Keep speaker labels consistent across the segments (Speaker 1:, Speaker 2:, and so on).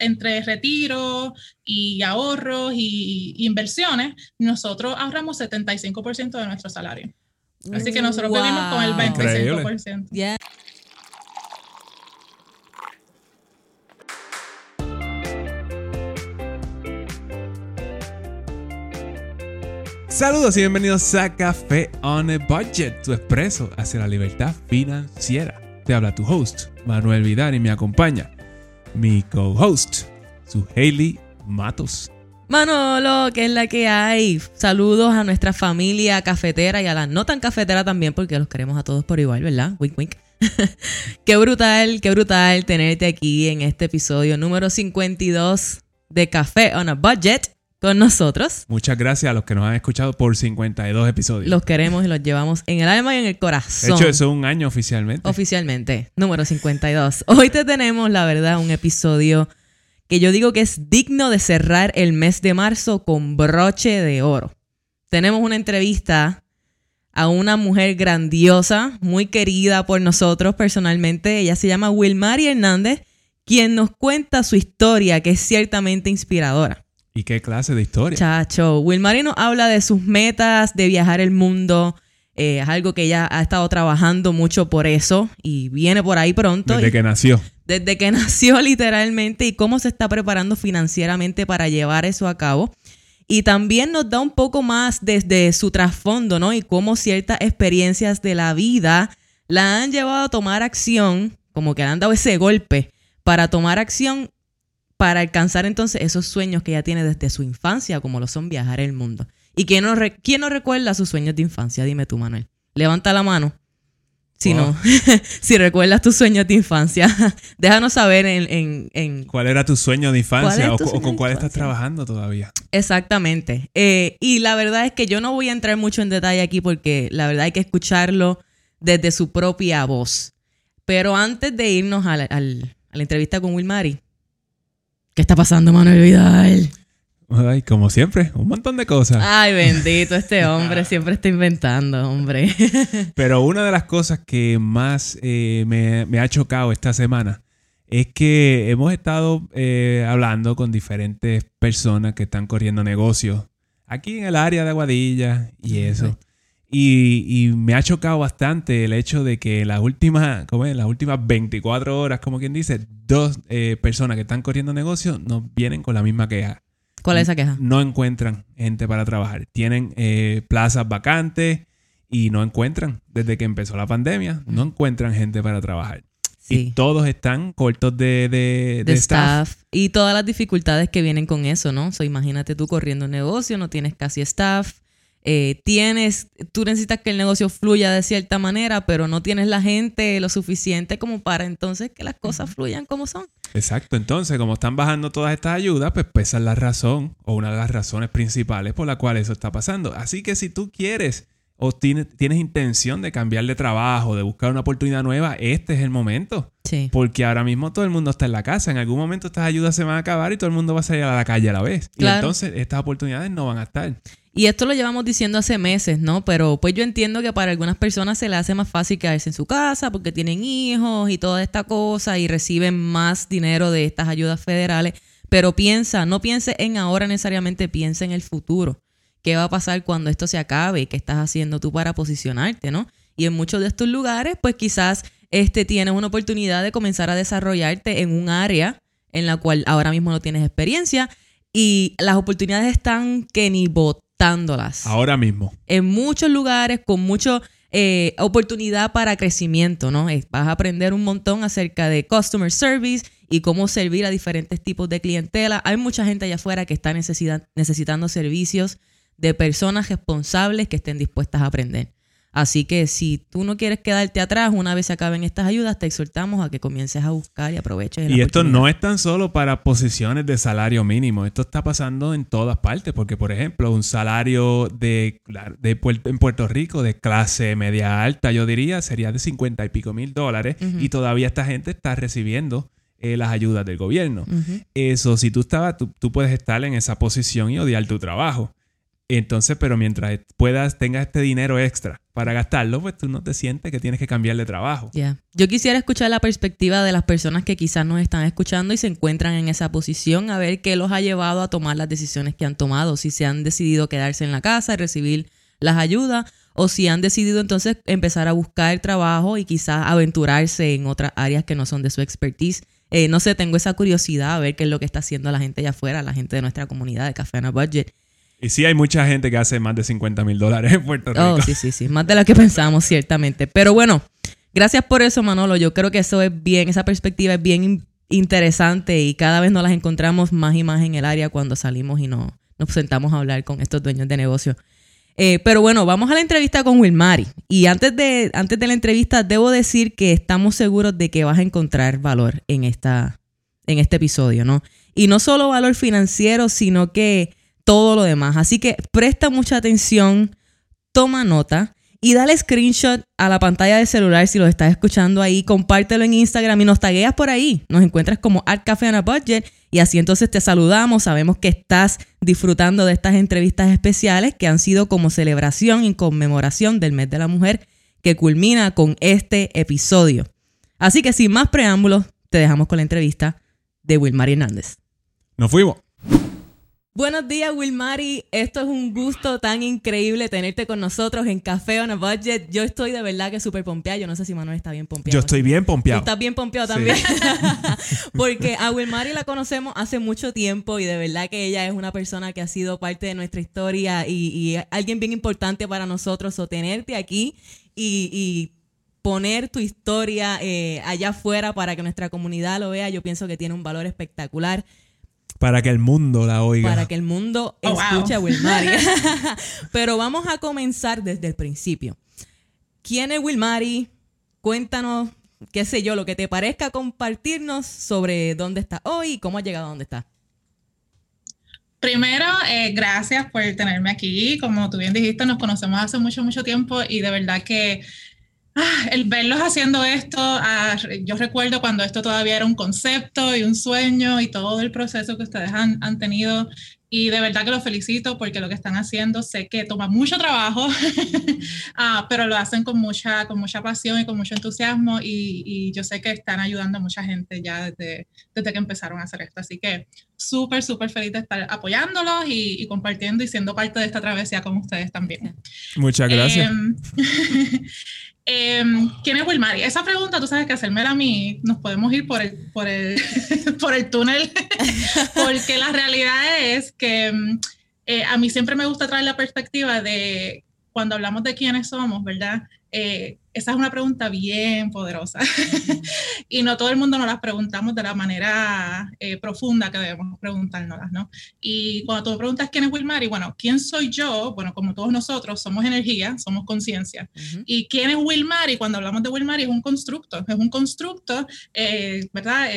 Speaker 1: entre retiro y ahorros y inversiones, nosotros ahorramos 75% de nuestro salario. Así que nosotros vivimos con el 25%. Yeah.
Speaker 2: Saludos y bienvenidos a Café on a Budget, tu expreso hacia la libertad financiera. Te habla tu host, Manuel Vidal, y me acompaña mi co-host, su Hailey Matos.
Speaker 3: Manolo, que es la que hay. Saludos a nuestra familia cafetera y a la no tan cafetera también, porque los queremos a todos por igual, ¿verdad? Wink, wink. qué brutal, qué brutal tenerte aquí en este episodio número 52 de Café on a Budget con nosotros.
Speaker 2: Muchas gracias a los que nos han escuchado por 52 episodios.
Speaker 3: Los queremos y los llevamos en el alma y en el corazón.
Speaker 2: De hecho, eso es un año oficialmente.
Speaker 3: Oficialmente, número 52. Hoy te tenemos, la verdad, un episodio que yo digo que es digno de cerrar el mes de marzo con broche de oro. Tenemos una entrevista a una mujer grandiosa, muy querida por nosotros personalmente. Ella se llama Wilmary Hernández, quien nos cuenta su historia, que es ciertamente inspiradora.
Speaker 2: ¿Y qué clase de historia?
Speaker 3: Chacho, Wilmary nos habla de sus metas, de viajar el mundo. Eh, es algo que ella ha estado trabajando mucho por eso y viene por ahí pronto.
Speaker 2: Desde que nació.
Speaker 3: Desde que nació literalmente y cómo se está preparando financieramente para llevar eso a cabo. Y también nos da un poco más desde su trasfondo, ¿no? Y cómo ciertas experiencias de la vida la han llevado a tomar acción, como que le han dado ese golpe para tomar acción para alcanzar entonces esos sueños que ella tiene desde su infancia, como lo son viajar el mundo. ¿Y quién no, quién no recuerda sus sueños de infancia? Dime tú, Manuel. Levanta la mano. Si no, si recuerdas tus sueños de infancia, déjanos saber en,
Speaker 2: ¿Cuál era tu sueño de infancia o, con cuál estás trabajando todavía?
Speaker 3: Exactamente. Eh, y la verdad es que yo no voy a entrar mucho en detalle aquí porque la verdad hay que escucharlo desde su propia voz. Pero antes de irnos a la, a la entrevista con Wilmary, ¿Qué está pasando, Manuel Vidal?
Speaker 2: Ay, como siempre, un montón de cosas.
Speaker 3: Ay, bendito, este hombre siempre está inventando, hombre.
Speaker 2: Pero una de las cosas que más eh, me, ha chocado esta semana es que hemos estado eh, hablando con diferentes personas que están corriendo negocios aquí en el área de Aguadilla y eso. Y, me ha chocado bastante el hecho de que en las últimas, como en las últimas 24 horas, como quien dice, dos eh, personas que están corriendo negocios nos vienen con la misma queja.
Speaker 3: ¿Cuál es esa queja?
Speaker 2: No encuentran gente para trabajar. Tienen eh, plazas vacantes y no encuentran, desde que empezó la pandemia, no encuentran gente para trabajar. Y todos están cortos de, de, staff.
Speaker 3: Y todas las dificultades que vienen con eso, ¿no? So, imagínate tú corriendo un negocio, no tienes casi staff eh, tienes, tú necesitas que el negocio fluya de cierta manera, pero no tienes la gente lo suficiente como para entonces que las cosas fluyan como son.
Speaker 2: Exacto, entonces como están bajando todas estas ayudas, pues pesa la razón o una de las razones principales por la cual eso está pasando. Así que si tú quieres o tienes, tienes intención de cambiar de trabajo, de buscar una oportunidad nueva, este es el momento. Sí. Porque ahora mismo todo el mundo está en la casa. En algún momento estas ayudas se van a acabar y todo el mundo va a salir a la calle a la vez. Y entonces estas oportunidades no van a estar.
Speaker 3: Y esto lo llevamos diciendo hace meses, ¿no? Pero pues yo entiendo que para algunas personas se le hace más fácil quedarse en su casa porque tienen hijos y toda esta cosa y reciben más dinero de estas ayudas federales. Pero piensa, no piense en ahora necesariamente, piensa en el futuro qué va a pasar cuando esto se acabe, qué estás haciendo tú para posicionarte, ¿no? Y en muchos de estos lugares, pues quizás este, tienes una oportunidad de comenzar a desarrollarte en un área en la cual ahora mismo no tienes experiencia y las oportunidades están que ni
Speaker 2: Ahora mismo.
Speaker 3: En muchos lugares con mucha eh, oportunidad para crecimiento, ¿no? Vas a aprender un montón acerca de customer service y cómo servir a diferentes tipos de clientela. Hay mucha gente allá afuera que está necesitando servicios de personas responsables que estén dispuestas a aprender. Así que si tú no quieres quedarte atrás una vez se acaben estas ayudas, te exhortamos a que comiences a buscar y aproveches.
Speaker 2: y esto no es tan solo para posiciones de salario mínimo, esto está pasando en todas partes, porque por ejemplo, un salario de, en Puerto Rico de clase media alta, yo diría, sería de 50 y pico mil dólares, y todavía esta gente está recibiendo eh, las ayudas del gobierno. Eso, si tú estabas, tú puedes estar en esa posición y odiar tu trabajo. Entonces, pero mientras puedas, tengas este dinero extra para gastarlo, pues tú no te sientes que tienes que cambiar de trabajo.
Speaker 3: Ya. Yo quisiera escuchar la perspectiva de las personas que quizás nos están escuchando y se encuentran en esa posición, a ver qué los ha llevado a tomar las decisiones que han tomado, si se han decidido quedarse en la casa y recibir las ayudas, o si han decidido entonces empezar a buscar trabajo y quizás aventurarse en otras áreas que no son de su expertise. Eh, no sé, tengo esa curiosidad a ver qué es lo que está haciendo la gente allá afuera, la gente de nuestra comunidad de Café a Budget.
Speaker 2: Y sí hay mucha gente que hace más de 50 mil dólares en Puerto Rico.
Speaker 3: Oh, sí, sí, sí. Más de lo que pensamos, ciertamente. Pero bueno, gracias por eso, Manolo. Yo creo que eso es bien, esa perspectiva es bien interesante y cada vez nos las encontramos más y más en el área cuando salimos y nos, nos sentamos a hablar con estos dueños de negocio. Eh, pero bueno, vamos a la entrevista con Wilmari. Y antes de, antes de la entrevista, debo decir que estamos seguros de que vas a encontrar valor en, esta, en este episodio, ¿no? Y no solo valor financiero, sino que todo lo demás. Así que presta mucha atención, toma nota y dale screenshot a la pantalla del celular si lo estás escuchando ahí. Compártelo en Instagram y nos tagueas por ahí. Nos encuentras como Art Café on a Budget y así entonces te saludamos. Sabemos que estás disfrutando de estas entrevistas especiales que han sido como celebración y conmemoración del mes de la mujer que culmina con este episodio. Así que sin más preámbulos, te dejamos con la entrevista de Wilmar Hernández.
Speaker 2: Nos fuimos.
Speaker 3: Buenos días, Wilmari. Esto es un gusto tan increíble tenerte con nosotros en Café on a Budget. Yo estoy de verdad que súper pompeada. Yo no sé si Manuel está bien pompeado.
Speaker 2: Yo estoy bien pompeado.
Speaker 3: Estás bien pompeado también. Porque a Wilmari la conocemos hace mucho tiempo y de verdad que ella es una persona que ha sido parte de nuestra historia y, alguien bien importante para nosotros. O tenerte aquí y, poner tu historia eh, allá afuera para que nuestra comunidad lo vea, yo pienso que tiene un valor espectacular.
Speaker 2: Para que el mundo la oiga.
Speaker 3: Para que el mundo oh, escuche a Wilmari. Pero vamos a comenzar desde el principio. ¿Quién es Wilmari? Cuéntanos, qué sé yo, lo que te parezca compartirnos sobre dónde está hoy y cómo ha llegado a dónde está.
Speaker 1: Primero, eh, gracias por tenerme aquí. Como tú bien dijiste, nos conocemos hace mucho, mucho tiempo y de verdad que Ah, el verlos haciendo esto, ah, yo recuerdo cuando esto todavía era un concepto y un sueño y todo el proceso que ustedes han, tenido y de verdad que los felicito porque lo que están haciendo sé que toma mucho trabajo, ah, pero lo hacen con mucha, con mucha pasión y con mucho entusiasmo y, yo sé que están ayudando a mucha gente ya desde, desde que empezaron a hacer esto. Así que súper, súper feliz de estar apoyándolos y, compartiendo y siendo parte de esta travesía con ustedes también.
Speaker 2: Muchas gracias. Em,
Speaker 1: Em, ¿Quién es Wilmari? Esa pregunta, tú sabes que hacérmela a mí, nos podemos ir por el, por el, por el túnel, porque la realidad es que em, eh, a mí siempre me gusta traer la perspectiva de cuando hablamos de quiénes somos, ¿verdad? Eh, esa es una pregunta bien poderosa y no todo el mundo nos las preguntamos de la manera eh, profunda que debemos preguntárnoslas, ¿no? Y cuando tú me preguntas quién es Wilmar y bueno, ¿quién soy yo? Bueno, como todos nosotros, somos energía, somos conciencia. ¿Y quién es Wilmar? Y cuando hablamos de Wilmar es un constructo, es un constructo, eh, ¿verdad?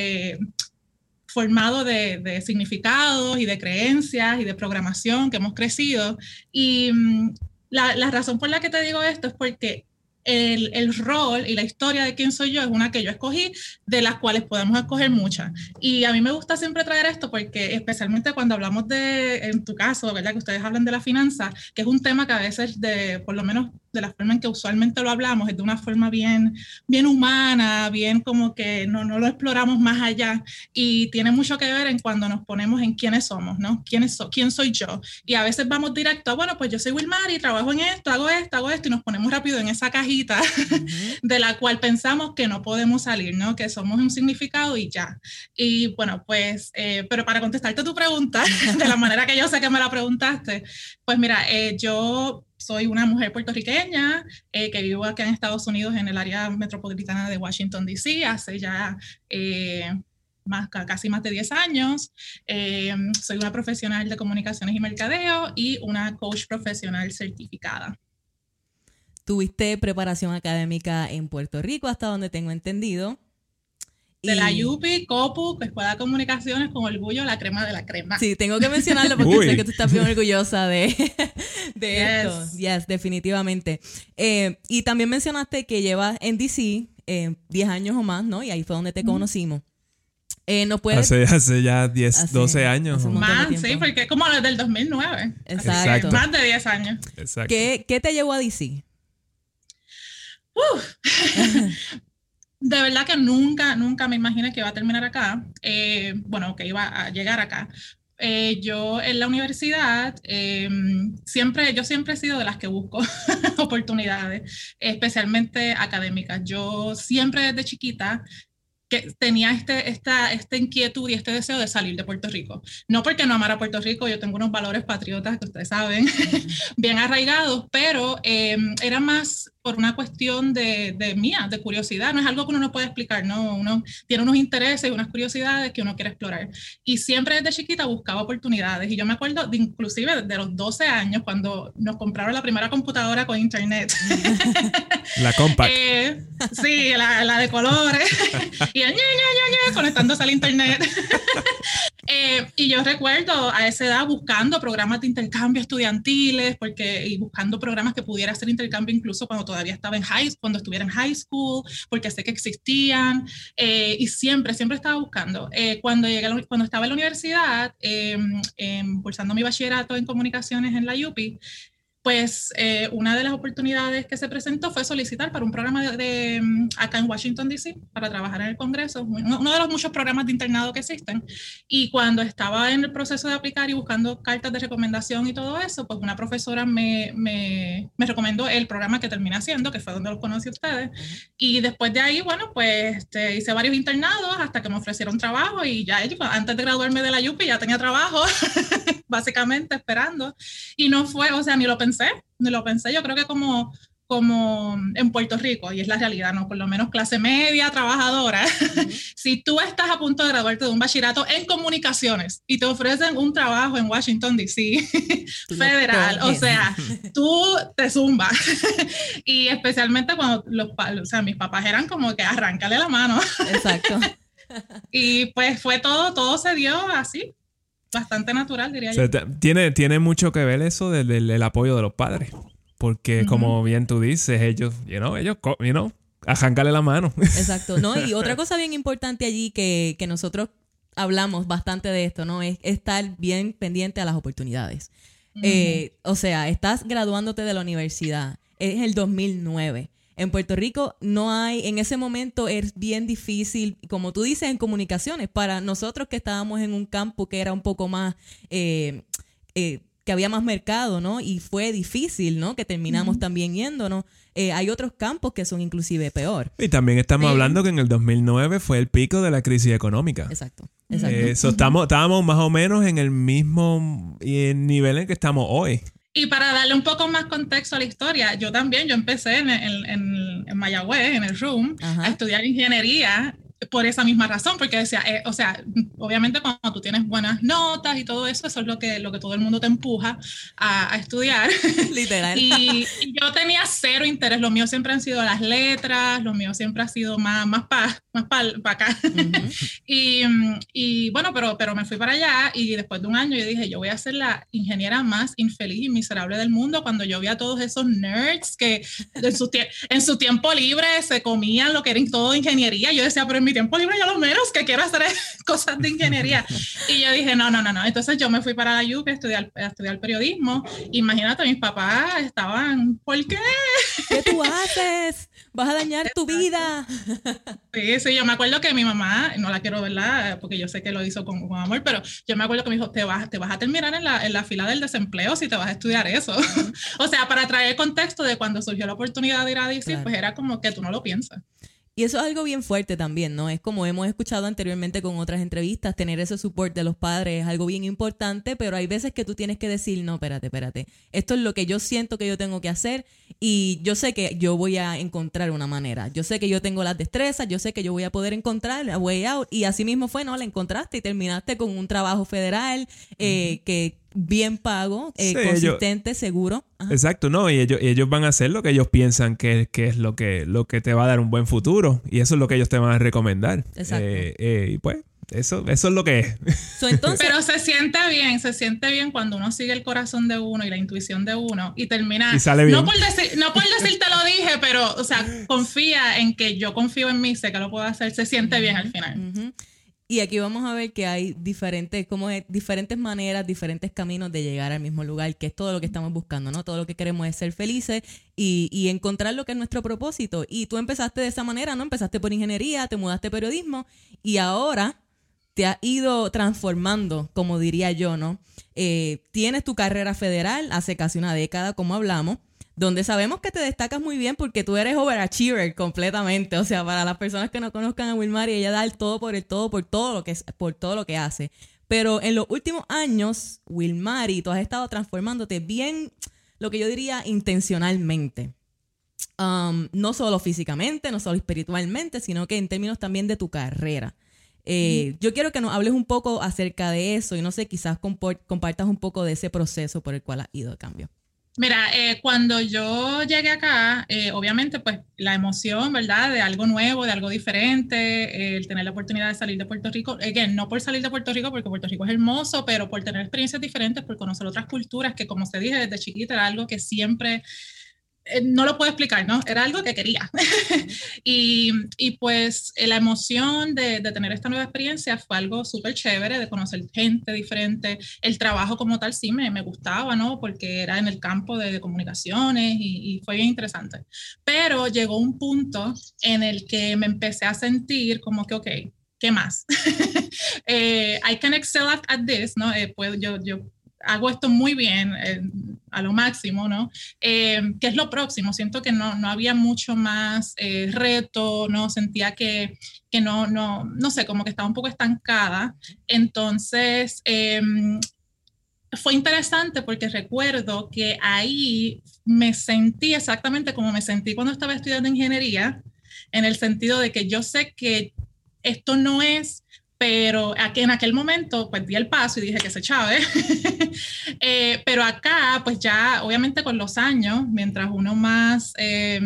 Speaker 1: formado de, significados y de creencias y de programación que hemos crecido. Y mm, la, la razón por la que te digo esto es porque el, rol y la historia de quién soy yo es una que yo escogí, de las cuales podemos escoger muchas. Y a mí me gusta siempre traer esto porque especialmente cuando hablamos de, en tu caso, ¿verdad? Que ustedes hablan de la finanza, que es un tema que a veces, de, por lo menos de la forma en que usualmente lo hablamos, es de una forma bien, bien humana, bien como que no, no lo exploramos más allá y tiene mucho que ver en cuando nos ponemos en quiénes somos, ¿no? ¿Quién, es, quién soy yo? Y a veces vamos directo a, bueno, pues yo soy Wilmar trabajo en esto, hago esto, hago esto y nos ponemos rápido en esa cajita de la cual pensamos que no podemos salir, ¿no? Que somos un significado y ya. Y bueno, pues, eh, pero para contestarte tu pregunta, de la manera que yo sé que me la preguntaste, pues mira, eh, yo soy una mujer puertorriqueña eh, que vivo aquí en Estados Unidos en el área metropolitana de Washington, D.C. hace ya eh, más, casi más de 10 años. Eh, soy una profesional de comunicaciones y mercadeo y una coach profesional certificada.
Speaker 3: Tuviste preparación académica en Puerto Rico, hasta donde tengo entendido.
Speaker 1: De la UPI, COPU, Escuela de Comunicaciones, con orgullo, la crema de la crema.
Speaker 3: Sí, tengo que mencionarlo porque sé que tú estás bien orgullosa de, de esto. Yes, definitivamente. Eh, y también mencionaste que llevas en DC 10 eh, años o más, ¿no? Y ahí fue donde te conocimos. Eh, ¿no puede...
Speaker 2: hace, hace, ya 10,
Speaker 3: Hace-
Speaker 2: 12 años.
Speaker 1: Más, sí, porque es como desde el 2009.
Speaker 3: Exacto.
Speaker 1: Más de 10 años.
Speaker 2: Exacto.
Speaker 3: ¿Qué, qué te llevó a DC?
Speaker 1: De verdad que nunca, nunca me imaginé que iba a terminar acá. Eh, bueno, que iba a llegar acá. Eh, yo en la universidad eh, siempre, yo siempre he sido de las que busco oportunidades, especialmente académicas. Yo siempre desde chiquita que tenía este, esta, esta inquietud y este deseo de salir de Puerto Rico. No porque no amara Puerto Rico, yo tengo unos valores patriotas que ustedes saben, bien arraigados, pero eh, era más por una cuestión de, de, mía, de curiosidad. No es algo que uno no puede explicar, ¿no? Uno tiene unos intereses y unas curiosidades que uno quiere explorar. Y siempre desde chiquita buscaba oportunidades. Y yo me acuerdo de inclusive de los 12 años cuando nos compraron la primera computadora con internet.
Speaker 2: La compact.
Speaker 1: Eh, sí, la, la, de colores. y el ñe, ñe, ñe, conectándose al internet. eh, y yo recuerdo a esa edad buscando programas de intercambio estudiantiles porque, y buscando programas que pudiera hacer intercambio incluso cuando todavía estaba en high cuando estuviera en high school, porque sé que existían. Eh, y siempre, siempre estaba buscando. Eh, cuando, llegué la, cuando estaba en la universidad, cursando mi bachillerato en comunicaciones en la UPI, pues eh, una de las oportunidades que se presentó fue solicitar para un programa de, de, acá en Washington, D.C., para trabajar en el Congreso, uno de los muchos programas de internado que existen. Y cuando estaba en el proceso de aplicar y buscando cartas de recomendación y todo eso, pues una profesora me, me, me recomendó el programa que terminé haciendo, que fue donde los conocí a ustedes. Y después de ahí, bueno, pues este, hice varios internados hasta que me ofrecieron trabajo y ya antes de graduarme de la UPI ya tenía trabajo, básicamente esperando. Y no fue, o sea, ni lo pensé, ni lo pensé. Yo creo que como, como en Puerto Rico, y es la realidad, ¿no? Por lo menos clase media, trabajadora. Uh -huh. si tú estás a punto de graduarte de un bachillerato en comunicaciones y te ofrecen un trabajo en Washington, D.C., federal, o sea, tú te zumbas. y especialmente cuando los, o sea, mis papás eran como que arráncale la mano.
Speaker 3: Exacto.
Speaker 1: y pues fue todo, todo se dio así, bastante natural, diría
Speaker 2: o sea,
Speaker 1: yo.
Speaker 2: Tiene, tiene mucho que ver eso del, del, del apoyo de los padres. Porque, uh -huh. como bien tú dices, ellos, you know, ellos, you know, arrancarle la mano.
Speaker 3: Exacto, ¿no? Y otra cosa bien importante allí que, que nosotros hablamos bastante de esto, ¿no? Es estar bien pendiente a las oportunidades. Uh -huh. eh, o sea, estás graduándote de la universidad, es el 2009. En Puerto Rico no hay, en ese momento es bien difícil, como tú dices, en comunicaciones, para nosotros que estábamos en un campo que era un poco más, eh, eh, que había más mercado, ¿no? Y fue difícil, ¿no? Que terminamos uh -huh. también yéndonos. Eh, hay otros campos que son inclusive peor.
Speaker 2: Y también estamos hablando que en el 2009 fue el pico de la crisis económica.
Speaker 3: Exacto. exacto.
Speaker 2: Eso, estamos, estábamos más o menos en el mismo nivel en que estamos hoy.
Speaker 1: Y para darle un poco más contexto a la historia, yo también, yo empecé en, en, en, Mayagüez, en el Ajá. a estudiar ingeniería por esa misma razón, porque decía, eh, o sea, obviamente cuando tú tienes buenas notas y todo eso, eso es lo que, lo que todo el mundo te empuja a, a estudiar.
Speaker 3: Literal.
Speaker 1: y, y, yo tenía cero interés, lo mío siempre han sido las letras, lo mío siempre ha sido más, más para más pa, pa acá. Uh -huh. y, y, bueno, pero, pero me fui para allá y después de un año yo dije, yo voy a ser la ingeniera más infeliz y miserable del mundo cuando yo vi a todos esos nerds que en su, en su tiempo libre se comían lo que era todo ingeniería. Yo decía, pero en mi tiempo libre yo lo menos que quiero hacer es cosas de ingeniería. y yo dije, no, no, no, no. Entonces yo me fui para la UP a estudiar, a estudiar periodismo. Imagínate, mis papás estaban, ¿por qué?
Speaker 3: ¿Qué tú haces? Vas a dañar tu vida.
Speaker 1: Sí, sí, yo me acuerdo que mi mamá, no la quiero verla porque yo sé que lo hizo con, con amor, pero yo me acuerdo que me dijo, te vas, te vas a terminar en la, en la fila del desempleo si te vas a estudiar eso. O sea, para traer el contexto de cuando surgió la oportunidad de ir a DC, claro. pues era como que tú no lo piensas.
Speaker 3: Y eso es algo bien fuerte también, ¿no? Es como hemos escuchado anteriormente con otras entrevistas, tener ese support de los padres es algo bien importante, pero hay veces que tú tienes que decir, no, espérate, espérate, esto es lo que yo siento que yo tengo que hacer y yo sé que yo voy a encontrar una manera, yo sé que yo tengo las destrezas, yo sé que yo voy a poder encontrar la way out y así mismo fue, ¿no? La encontraste y terminaste con un trabajo federal eh, uh -huh. que bien pago, eh, sí, consistente, ellos, seguro.
Speaker 2: Ajá. Exacto, no, y ellos, ellos van a hacer lo que ellos piensan que, que, es lo que, lo que te va a dar un buen futuro y eso es lo que ellos te van a recomendar.
Speaker 3: Exacto.
Speaker 2: Eh, eh, y pues, eso, eso es lo que es.
Speaker 3: So, entonces,
Speaker 1: Pero se siente bien, se siente bien cuando uno sigue el corazón de uno y la intuición de uno y termina.
Speaker 2: Y sale bien.
Speaker 1: No por, decir, no por decir te lo dije, pero, o sea, confía en que yo confío en mí, sé que lo puedo hacer, se siente bien al final.
Speaker 3: Uh -huh. Y aquí vamos a ver que hay diferentes, como diferentes maneras, diferentes caminos de llegar al mismo lugar, que es todo lo que estamos buscando, ¿no? Todo lo que queremos es ser felices y, y encontrar lo que es nuestro propósito. Y tú empezaste de esa manera, ¿no? Empezaste por ingeniería, te mudaste a periodismo y ahora te ha ido transformando, como diría yo, ¿no? Eh, tienes tu carrera federal hace casi una década, como hablamos, donde sabemos que te destacas muy bien porque tú eres overachiever completamente. O sea, para las personas que no conozcan a Wilmar, ella da el todo por el todo, por todo lo que, por todo lo que hace. Pero en los últimos años, Wilmari, tú has estado transformándote bien, lo que yo diría, intencionalmente. Um, no solo físicamente, no solo espiritualmente, sino que en términos también de tu carrera. Eh, yo quiero que nos hables un poco acerca de eso y no sé, quizás compartas un poco de ese proceso por el cual ha ido el cambio.
Speaker 1: Mira, eh, cuando yo llegué acá, eh, obviamente, pues la emoción, ¿verdad? De algo nuevo, de algo diferente, el tener la oportunidad de salir de Puerto Rico, again, no por salir de Puerto Rico, porque Puerto Rico es hermoso, pero por tener experiencias diferentes, por conocer otras culturas, que como se dije desde chiquita era algo que siempre eh, no lo puedo explicar, ¿no? Era algo que quería. y, y, pues eh, la emoción de, de, tener esta nueva experiencia fue algo súper chévere, de conocer gente diferente. El trabajo como tal sí me, me gustaba, ¿no? Porque era en el campo de, comunicaciones y, fue bien interesante. Pero llegó un punto en el que me empecé a sentir como que, ok, ¿qué más? eh, I can excel at, this, ¿no? Eh, yo, yo hago esto muy bien, eh, a lo máximo, ¿no? Eh, ¿Qué es lo próximo? Siento que no, no había mucho más eh, reto, ¿no? Sentía que, que, no, no, no sé, como que estaba un poco estancada. Entonces, em, fue interesante porque recuerdo que ahí me sentí exactamente como me sentí cuando estaba estudiando ingeniería, en el sentido de que yo sé que esto no es pero aquí en aquel momento pues di el paso y dije que se chave. eh, pero acá pues ya obviamente con los años, mientras uno más, eh,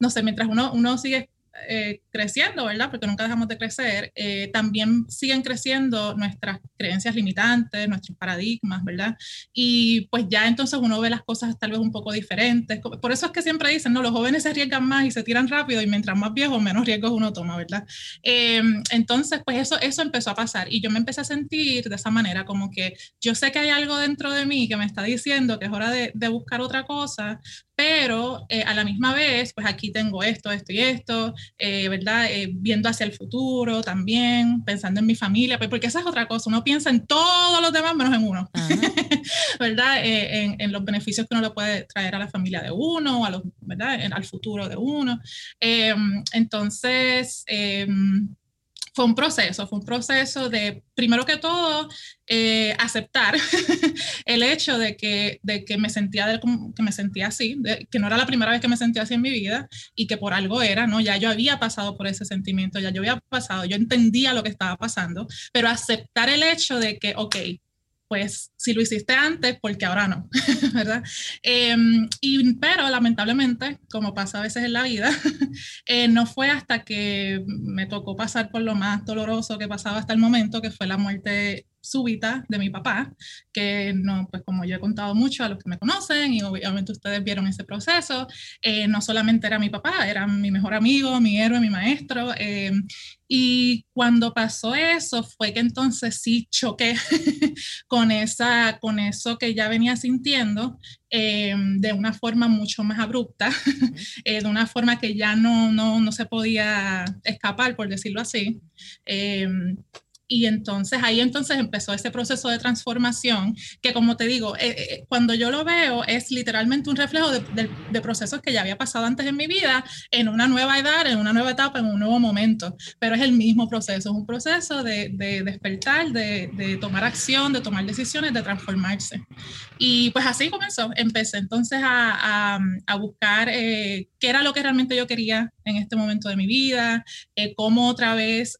Speaker 1: no sé, mientras uno, uno sigue eh, creciendo, ¿verdad? Porque nunca dejamos de crecer, eh, también siguen creciendo nuestras creencias limitantes, nuestros paradigmas, ¿verdad? Y pues ya entonces uno ve las cosas tal vez un poco diferentes. Por eso es que siempre dicen, no, los jóvenes se arriesgan más y se tiran rápido y mientras más viejos, menos riesgos uno toma, ¿verdad? Eh, entonces, pues eso, eso empezó a pasar y yo me empecé a sentir de esa manera, como que yo sé que hay algo dentro de mí que me está diciendo que es hora de, de buscar otra cosa, pero eh, a la misma vez, pues aquí tengo esto, esto y esto, eh, ¿verdad? Eh, viendo hacia el futuro también, pensando en mi familia, pues, porque esa es otra cosa, uno piensa en todos los demás menos en uno, ¿verdad? En, en, los beneficios que uno le puede traer a la familia de uno, a los, ¿verdad? al futuro de uno. entonces, fue un proceso, fue un proceso de, primero que todo, eh, aceptar el hecho de que, de que me sentía de, que me sentía así, que no era la primera vez que me sentía así en mi vida y que por algo era, ¿no? Ya yo había pasado por ese sentimiento, ya yo había pasado, yo entendía lo que estaba pasando, pero aceptar el hecho de que, ok, pues si lo hiciste antes, porque ahora no, ¿verdad? Eh, y, pero lamentablemente, como pasa a veces en la vida, eh, no fue hasta que me tocó pasar por lo más doloroso que pasaba hasta el momento, que fue la muerte súbita de mi papá, que no, pues como yo he contado mucho a los que me conocen y obviamente ustedes vieron ese proceso, eh, no solamente era mi papá, era mi mejor amigo, mi héroe, mi maestro. Eh, y cuando pasó eso fue que entonces sí choqué con, esa, con eso que ya venía sintiendo eh, de una forma mucho más abrupta, de una forma que ya no, no, no, se podía escapar, por decirlo así. Y entonces ahí entonces empezó ese proceso de transformación que como te digo, eh, eh, cuando yo lo veo es literalmente un reflejo de, de, de, procesos que ya había pasado antes en mi vida, en una nueva edad, en una nueva etapa, en un nuevo momento. Pero es el mismo proceso, es un proceso de, de despertar, de, tomar acción, de tomar decisiones, de transformarse. Y pues así comenzó. Empecé entonces a, a, a buscar eh, qué era lo que realmente yo quería en este momento de mi vida, eh, cómo otra vez...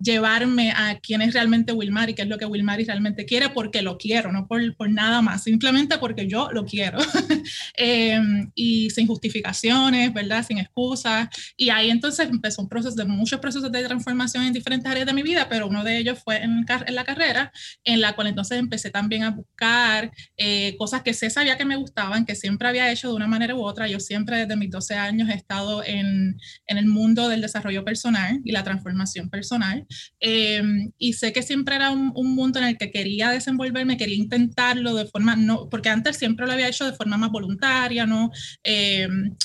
Speaker 1: Llevarme a quién es realmente Wilmar y qué es lo que Wilmar realmente quiere porque lo quiero, no por, por nada más, simplemente porque yo lo quiero. eh, y sin justificaciones, ¿verdad? Sin excusas. Y ahí entonces empezó un proceso de muchos procesos de transformación en diferentes áreas de mi vida, pero uno de ellos fue en, en la carrera, en la cual entonces empecé también a buscar eh, cosas que sé sabía que me gustaban, que siempre había hecho de una manera u otra. Yo siempre desde mis 12 años he estado en, en el mundo del desarrollo personal y la transformación personal. Em, y sé que siempre era un, un, mundo en el que quería desenvolverme, quería intentarlo de forma, no, porque antes siempre lo había hecho de forma más voluntaria, ¿no? Em,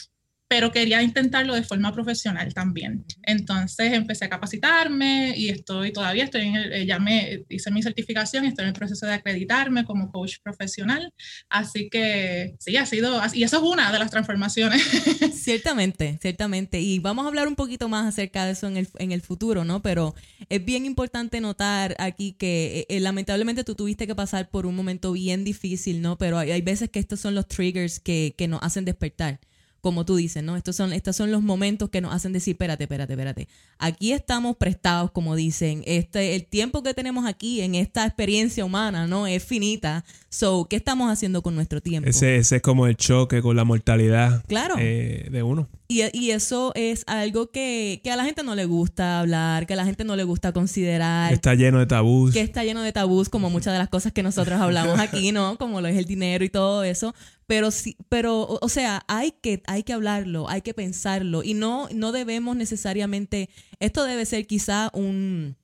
Speaker 1: pero quería intentarlo de forma profesional también. Entonces empecé a capacitarme y estoy todavía, estoy en el, eh, ya me hice mi certificación, estoy en el proceso de acreditarme como coach profesional. Así que sí, ha sido, y eso es una de las transformaciones.
Speaker 3: Ciertamente, ciertamente. Y vamos a hablar un poquito más acerca de eso en el, en el futuro, ¿no? Pero es bien importante notar aquí que eh, lamentablemente tú tuviste que pasar por un momento bien difícil, ¿no? Pero hay, hay veces que estos son los triggers que, que nos hacen despertar como tú dices, ¿no? Estos son, estos son los momentos que nos hacen decir, espérate, espérate, espérate. Aquí estamos prestados, como dicen. Este, el tiempo que tenemos aquí en esta experiencia humana, ¿no? Es finita. So, ¿qué estamos haciendo con nuestro tiempo?
Speaker 2: Ese, ese es como el choque con la mortalidad
Speaker 3: claro.
Speaker 2: Eh, de uno.
Speaker 3: Y, y, eso es algo que, que, a la gente no le gusta hablar, que a la gente no le gusta considerar.
Speaker 2: Está lleno de tabús.
Speaker 3: Que está lleno de tabús, como muchas de las cosas que nosotros hablamos aquí, ¿no? Como lo es el dinero y todo eso. Pero sí, pero, o sea, hay que, hay que hablarlo, hay que pensarlo. Y no, no debemos necesariamente. Esto debe ser quizá un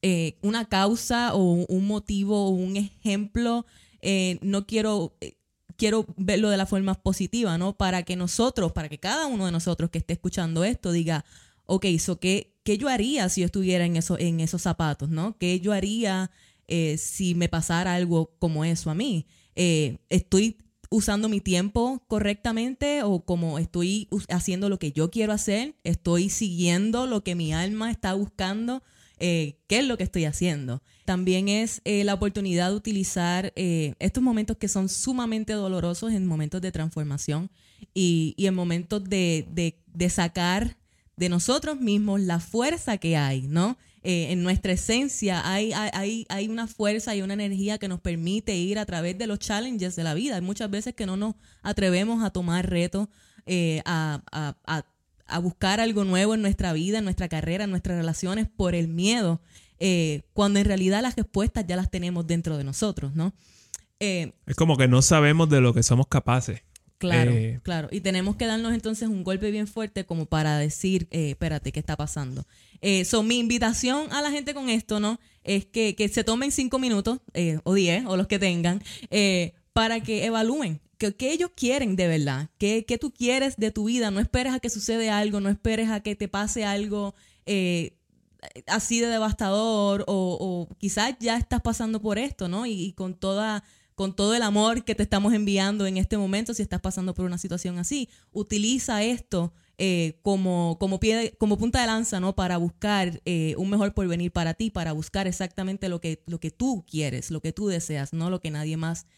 Speaker 3: eh, una causa o un motivo o un ejemplo. Eh, no quiero. Eh, quiero verlo de la forma positiva, ¿no? Para que nosotros, para que cada uno de nosotros que esté escuchando esto diga, ok, so ¿qué, qué yo haría si yo estuviera en, eso, en esos zapatos, ¿no? ¿Qué yo haría si me pasara algo como eso a mí? estoy usando mi tiempo correctamente o como estoy haciendo lo que yo quiero hacer, estoy siguiendo lo que mi alma está buscando, eh, qué es lo que estoy haciendo. También es eh, la oportunidad de utilizar eh, estos momentos que son sumamente dolorosos en momentos de transformación y, en momentos de, de, sacar de nosotros mismos la fuerza que hay, ¿no? En nuestra esencia hay, hay, hay una fuerza y una energía que nos permite ir a través de los challenges de la vida. Hay muchas veces que no nos atrevemos a tomar retos, a, a, a, buscar algo nuevo en nuestra vida, en nuestra carrera, en nuestras relaciones por el miedo, eh, cuando en realidad las respuestas ya las tenemos dentro de nosotros, ¿no?
Speaker 2: es como que no sabemos de lo que somos capaces.
Speaker 3: Claro, eh, claro. Y tenemos que darnos entonces un golpe bien fuerte como para decir, eh, espérate, ¿qué está pasando? Eh, mi invitación a la gente con esto, ¿no? Es que, se tomen cinco minutos, eh, o diez, o los que tengan, para que evalúen qué ellos quieren de verdad, qué, tú quieres de tu vida. No esperes a que suceda algo, no esperes a que te pase algo así de devastador, o, quizás ya estás pasando por esto, ¿no? y con toda con todo el amor que te estamos enviando en este momento, si estás pasando por una situación así, utiliza esto eh, como, como, pie, como punta de lanza, ¿no? Para buscar eh, un mejor porvenir para ti, para buscar exactamente lo que, lo que tú quieres, lo que tú deseas, no lo que nadie más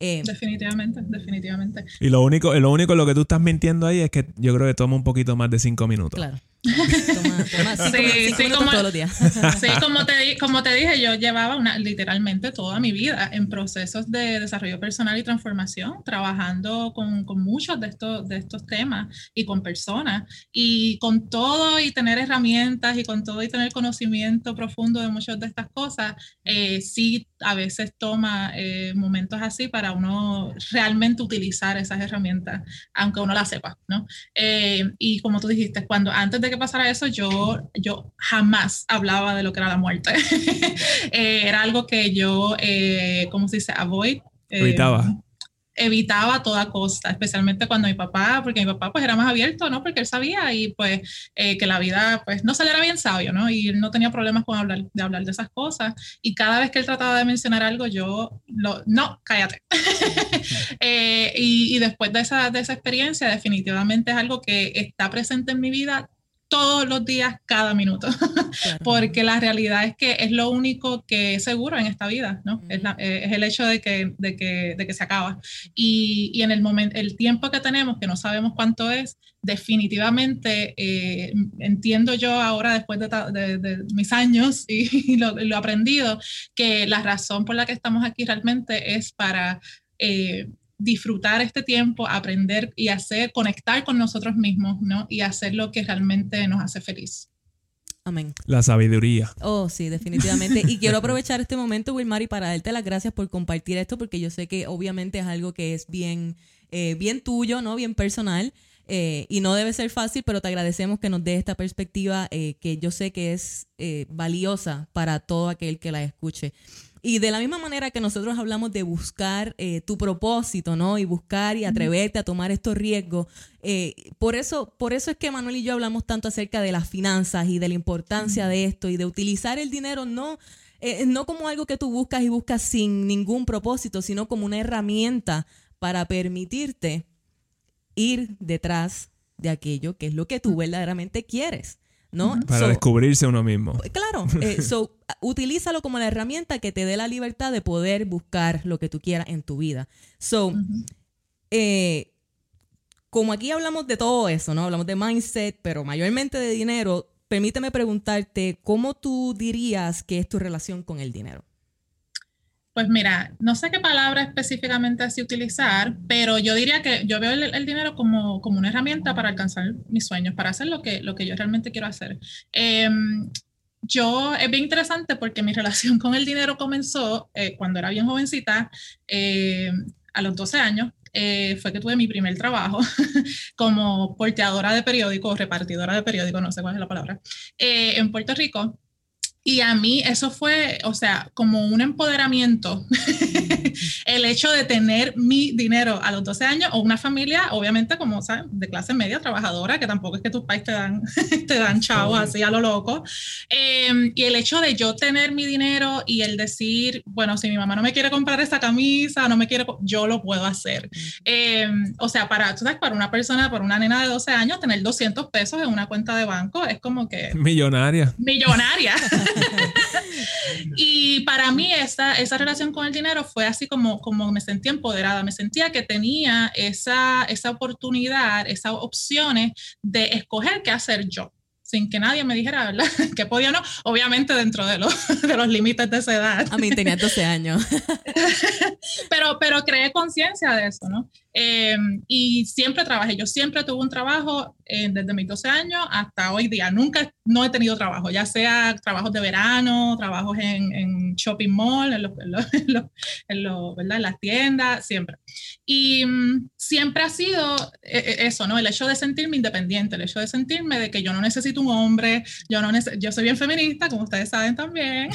Speaker 3: eh,
Speaker 1: definitivamente, definitivamente.
Speaker 2: Y lo único, lo único lo que tú estás mintiendo ahí es que yo creo que toma un poquito más de cinco minutos.
Speaker 3: Claro. sí, sí, como, todos los días.
Speaker 1: sí, como te, como te dije, yo llevaba una, literalmente toda mi vida en procesos de desarrollo personal y transformación, trabajando con, con muchos de estos, de estos temas y con personas. Y con todo y tener herramientas y con todo y tener conocimiento profundo de muchas de estas cosas, eh, sí a veces toma eh, momentos así para uno realmente utilizar esas herramientas, aunque uno las sepa, ¿no? Eh, y como tú dijiste, cuando antes de que pasara eso, yo, yo jamás hablaba de lo que era la muerte. Eh, era algo que yo, eh, ¿cómo se dice? Avoid.
Speaker 2: Evitaba
Speaker 1: evitaba toda costa, especialmente cuando mi papá, porque mi papá pues era más abierto, ¿no? Porque él sabía y pues eh, que la vida pues no saliera bien sabio, ¿no? Y él no tenía problemas con hablar, de hablar de esas cosas. Y cada vez que él trataba de mencionar algo, yo, lo, no, cállate. eh, y, y, después de esa, de esa experiencia, definitivamente es algo que está presente en mi vida todos los días, cada minuto, porque la realidad es que es lo único que es seguro en esta vida, ¿no? es, eh, es, el hecho de que, de que, de que se acaba. Y, y, en el momento, el tiempo que tenemos, que no sabemos cuánto es, definitivamente eh, entiendo yo ahora, después de, de, de mis años y, lo, lo, aprendido, que la razón por la que estamos aquí realmente es para... Eh, disfrutar este tiempo, aprender y hacer, conectar con nosotros mismos, ¿no? Y hacer lo que realmente nos hace feliz.
Speaker 3: Amén.
Speaker 2: La sabiduría.
Speaker 3: Oh, sí, definitivamente. Y quiero aprovechar este momento, Wilmary, para darte las gracias por compartir esto, porque yo sé que obviamente es algo que es bien, eh, bien tuyo, ¿no? Bien personal. Eh, y no debe ser fácil, pero te agradecemos que nos dé esta perspectiva eh, que yo sé que es eh, valiosa para todo aquel que la escuche. Y de la misma manera que nosotros hablamos de buscar tu propósito, ¿no? Y buscar y atreverte a tomar estos riesgos. por, eso, por eso es que Manuel y yo hablamos tanto acerca de las finanzas y de la importancia de esto y de utilizar el dinero no eh, no como algo que tú buscas y buscas sin ningún propósito, sino como una herramienta para permitirte ir detrás de aquello que es lo que tú verdaderamente quieres. ¿No?
Speaker 2: Para descubrirse uno mismo.
Speaker 3: Claro, eh, so, utilízalo como la herramienta que te dé la libertad de poder buscar lo que tú quieras en tu vida. So, eh, como aquí hablamos de todo eso, ¿no? Hablamos de mindset, pero mayormente de dinero, permíteme preguntarte, ¿cómo tú dirías que es tu relación con el dinero?
Speaker 1: Pues mira, no sé qué palabra específicamente así utilizar, pero yo diría que yo veo el, dinero como, como, una herramienta para alcanzar mis sueños, para hacer lo que, lo que yo realmente quiero hacer. Em, yo es bien interesante porque mi relación con el dinero comenzó eh, cuando era bien jovencita, eh, a los 12 años. Eh, fue que tuve mi primer trabajo como porteadora de periódico, repartidora de periódico, no sé cuál es la palabra, en Puerto Rico. Y a mí eso fue, o sea, como un empoderamiento, el hecho de tener mi dinero a los 12 años o una familia, obviamente como, ¿sabes? De clase media, trabajadora, que tampoco es que tus pais te dan, te dan chavos así a lo loco. Em, y el hecho de yo tener mi dinero y el decir, bueno, si mi mamá no me quiere comprar esta camisa, no me quiere, yo lo puedo hacer. Em, o sea, para, ¿tú sabes? Para una persona, para una nena de 12 años, tener 200 pesos en una cuenta de banco es como que...
Speaker 2: Millonaria.
Speaker 1: Millonaria. y para mí esa, esa relación con el dinero fue así como, como me sentía empoderada, me sentía que tenía esa, esa oportunidad, esas opciones de escoger qué hacer yo sin que nadie me dijera, ¿verdad? Que podía o no, obviamente dentro de los, de los límites de esa edad.
Speaker 3: A mí tenía 12 años.
Speaker 1: pero, pero creé conciencia de eso, ¿no? Em, y siempre trabajé, yo siempre tuve un trabajo eh, desde mis 12 años hasta hoy día. Nunca no he tenido trabajo, ya sea trabajos de verano, trabajos en, en shopping mall, en, los, en, los, ¿verdad? en las tiendas, siempre. Y mm, siempre ha sido eh, eh, eso, ¿no? El hecho de sentirme independiente, el hecho de sentirme de que yo no necesito un hombre, yo, no yo soy bien feminista, como ustedes saben también,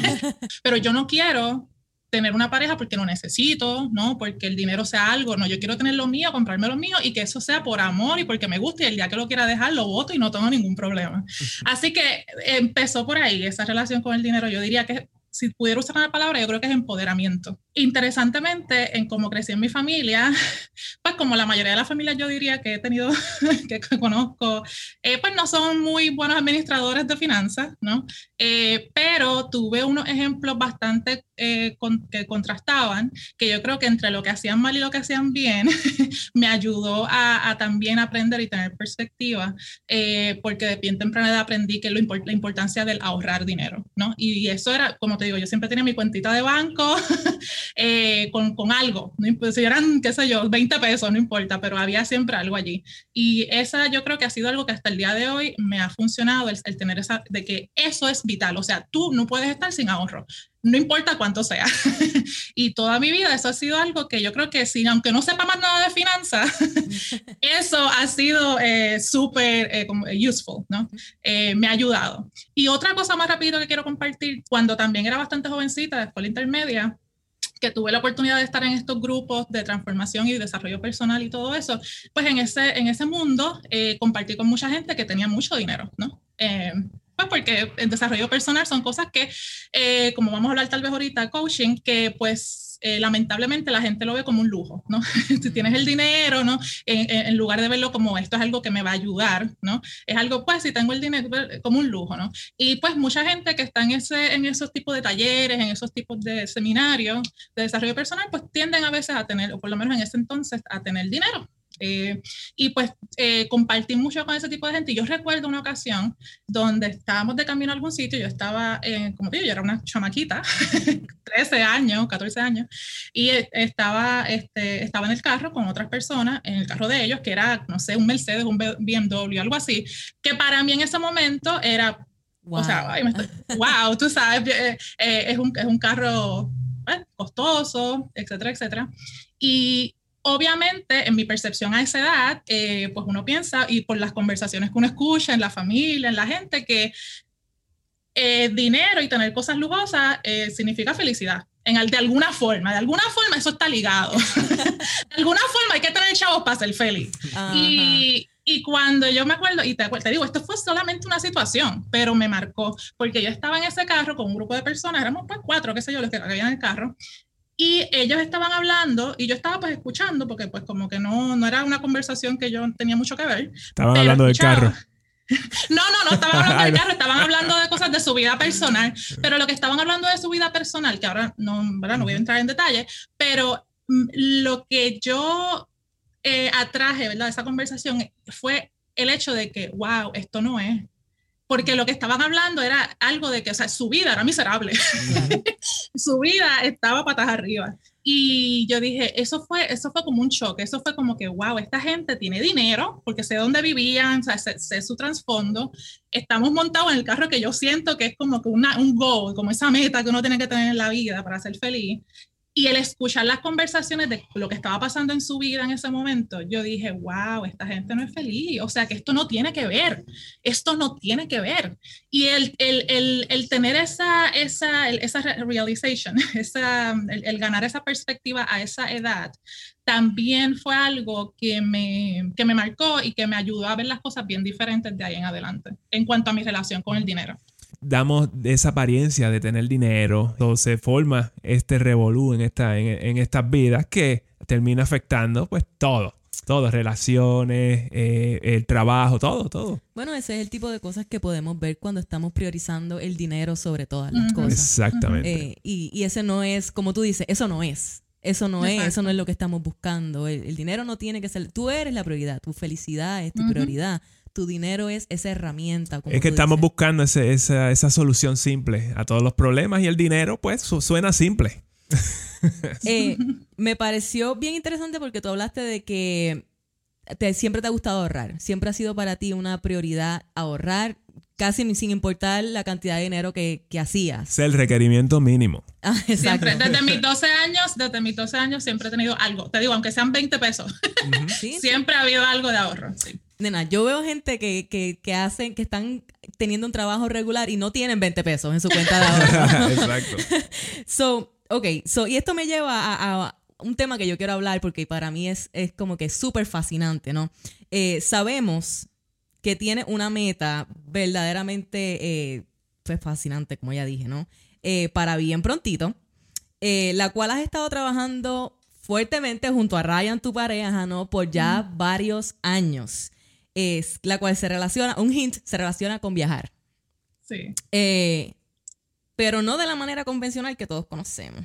Speaker 1: pero yo no quiero tener una pareja porque no necesito, ¿no? Porque el dinero sea algo, no, yo quiero tener lo mío, comprarme lo mío y que eso sea por amor y porque me guste y el día que lo quiera dejar lo voto y no tengo ningún problema. Así que empezó por ahí esa relación con el dinero, yo diría que si pudiera usar una palabra, yo creo que es empoderamiento. Interesantemente, en cómo crecí en mi familia, pues como la mayoría de las familias yo diría que he tenido, que conozco, eh, pues no son muy buenos administradores de finanzas, ¿no? Eh, pero tuve unos ejemplos bastante eh, que contrastaban, que yo creo que entre lo que hacían mal y lo que hacían bien, me ayudó a, también aprender y tener perspectiva, porque de bien temprana edad aprendí que lo, la importancia del ahorrar dinero, ¿no? Y, y eso era, como te digo, yo siempre tenía mi cuentita de banco eh, con, con, algo, no, si eran, qué sé yo, 20 pesos, no importa, pero había siempre algo allí. Y esa yo creo que ha sido algo que hasta el día de hoy me ha funcionado, el, el tener esa, de que eso es vital, o sea, tú no puedes estar sin ahorro no importa cuánto sea. y toda mi vida eso ha sido algo que yo creo que sí, aunque no sepa más nada de finanzas, eso ha sido eh, súper eh, useful, ¿no? Eh, me ha ayudado. Y otra cosa más rápido que quiero compartir, cuando también era bastante jovencita, después de intermedia, que tuve la oportunidad de estar en estos grupos de transformación y desarrollo personal y todo eso, pues en ese, en ese mundo compartí con mucha gente que tenía mucho dinero, ¿no? Pues porque el desarrollo personal son cosas que, eh, como vamos a hablar tal vez ahorita, coaching, que pues eh, lamentablemente la gente lo ve como un lujo, ¿no? si tienes el dinero, ¿no? En, lugar de verlo como esto es algo que me va a ayudar, ¿no? Es algo, pues, si tengo el dinero, pues, como un lujo, ¿no? Y pues mucha gente que está en, ese, en esos tipos de talleres, en esos tipos de seminarios de desarrollo personal, pues tienden a veces a tener, o por lo menos en ese entonces, a tener dinero, eh, y pues eh, compartí mucho con ese tipo de gente. Y yo recuerdo una ocasión donde estábamos de camino a algún sitio, yo estaba, eh, como digo, yo era una chamaquita, 13 años, 14 años, y estaba, este, estaba en el carro con otras personas, en el carro de ellos, que era, no sé, un Mercedes, un BMW, algo así, que para mí en ese momento era, wow. o sea, wow, tú sabes, es, un, es un carro costoso, etcétera, etcétera. Y obviamente, en mi percepción a esa edad, eh, pues uno piensa, y por las conversaciones que uno escucha en la familia, en la gente, que eh, dinero y tener cosas lujosas eh, significa felicidad. En, de alguna forma, de alguna forma eso está ligado. de alguna forma hay que tener chavos para ser feliz. Y, y, cuando yo me acuerdo, y te, te, digo, esto fue solamente una situación, pero me marcó, porque yo estaba en ese carro con un grupo de personas, éramos pues cuatro, qué sé yo, los que habían en el carro, y ellos estaban hablando y yo estaba pues escuchando, porque pues como que no, no era una conversación que yo tenía mucho que ver.
Speaker 2: Estaban hablando del carro.
Speaker 1: No, no, no estaban hablando del carro, estaban hablando de cosas de su vida personal, pero lo que estaban hablando de su vida personal, que ahora no, ¿verdad? no voy a entrar en detalle, pero mm, lo que yo eh, atraje, ¿verdad? De esa conversación fue el hecho de que, wow, esto no es. Porque lo que estaban hablando era algo de que, o sea, su vida era miserable. su vida estaba patas arriba. Y yo dije, eso fue, eso fue como un shock, eso fue como que, wow, esta gente tiene dinero, porque sé dónde vivían, o sea, sé, su trasfondo. Estamos montados en el carro que yo siento que es como que una, un goal, como esa meta que uno tiene que tener en la vida para ser feliz. Y el escuchar las conversaciones de lo que estaba pasando en su vida en ese momento, yo dije, wow, esta gente no es feliz. O sea, que esto no tiene que ver. Esto no tiene que ver. Y el, el, el, tener esa, esa, esa realization, esa, el, ganar esa perspectiva a esa edad, también fue algo que me, que me marcó y que me ayudó a ver las cosas bien diferentes de ahí en adelante en cuanto a mi relación con el dinero
Speaker 2: damos esa apariencia de tener dinero, entonces se forma este revolú en, esta, en, estas vidas que termina afectando pues todo. Todo, relaciones, eh, el trabajo, todo, todo.
Speaker 3: Bueno, ese es el tipo de cosas que podemos ver cuando estamos priorizando el dinero sobre todas las cosas.
Speaker 2: Exactamente.
Speaker 3: Eh, y, ese no es, como tú dices, eso no es. Eso no es, eso no es lo que estamos buscando. El, dinero no tiene que ser, tú eres la prioridad, tu felicidad es tu prioridad tu dinero es esa herramienta.
Speaker 2: es que estamos buscando esa, solución simple a todos los problemas y el dinero, pues, suena simple.
Speaker 3: Eh, me pareció bien interesante porque tú hablaste de que te, siempre te ha gustado ahorrar. Siempre ha sido para ti una prioridad ahorrar, casi sin importar la cantidad de dinero que, hacías.
Speaker 2: Es el requerimiento mínimo.
Speaker 1: Ah, siempre, desde mis 12 años, desde mis 12 años siempre he tenido algo. Te digo, aunque sean 20 pesos, siempre ha habido algo de ahorro. Sí.
Speaker 3: Nena, yo veo gente que, que, hacen, que están teniendo un trabajo regular y no tienen 20 pesos en su cuenta de ahorro. Exacto. so, ok, so, y esto me lleva a, un tema que yo quiero hablar porque para mí es, es como que súper fascinante, ¿no? Eh, sabemos que tiene una meta verdaderamente eh, pues fascinante, como ya dije, ¿no? Eh, para bien prontito, la cual has estado trabajando fuertemente junto a Ryan, tu pareja, ¿no? Por ya varios años es la cual se relaciona, un hint se relaciona con viajar.
Speaker 1: Sí.
Speaker 3: Eh, pero no de la manera convencional que todos conocemos.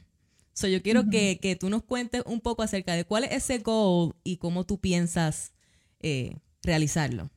Speaker 3: So, yo quiero que, que, tú nos cuentes un poco acerca de cuál es ese goal y cómo tú piensas eh, realizarlo.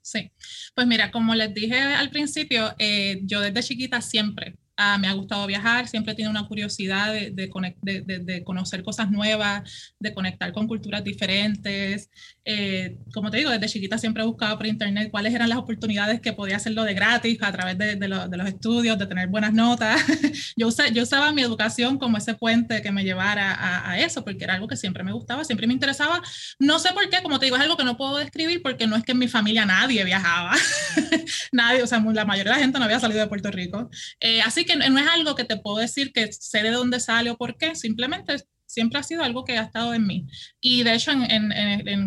Speaker 1: Sí, pues mira, como les dije al principio, eh, yo desde chiquita siempre Ah, me ha gustado viajar, siempre tiene una curiosidad de, de, conocer cosas nuevas, de conectar con culturas diferentes. Eh, como te digo, desde chiquita siempre he buscado por internet cuáles eran las oportunidades que podía hacerlo de gratis a través de, los estudios, de tener buenas notas. yo, yo usaba mi educación como ese puente que me llevara a, a, eso, porque era algo que siempre me gustaba, siempre me interesaba. No sé por qué, como te digo, es algo que no puedo describir porque no es que en mi familia nadie viajaba. nadie, o sea, la mayoría de la gente no había salido de Puerto Rico. Eh, así que no es algo que te puedo decir que sé de dónde sale o por qué, simplemente siempre ha sido algo que ha estado en mí. Y de hecho,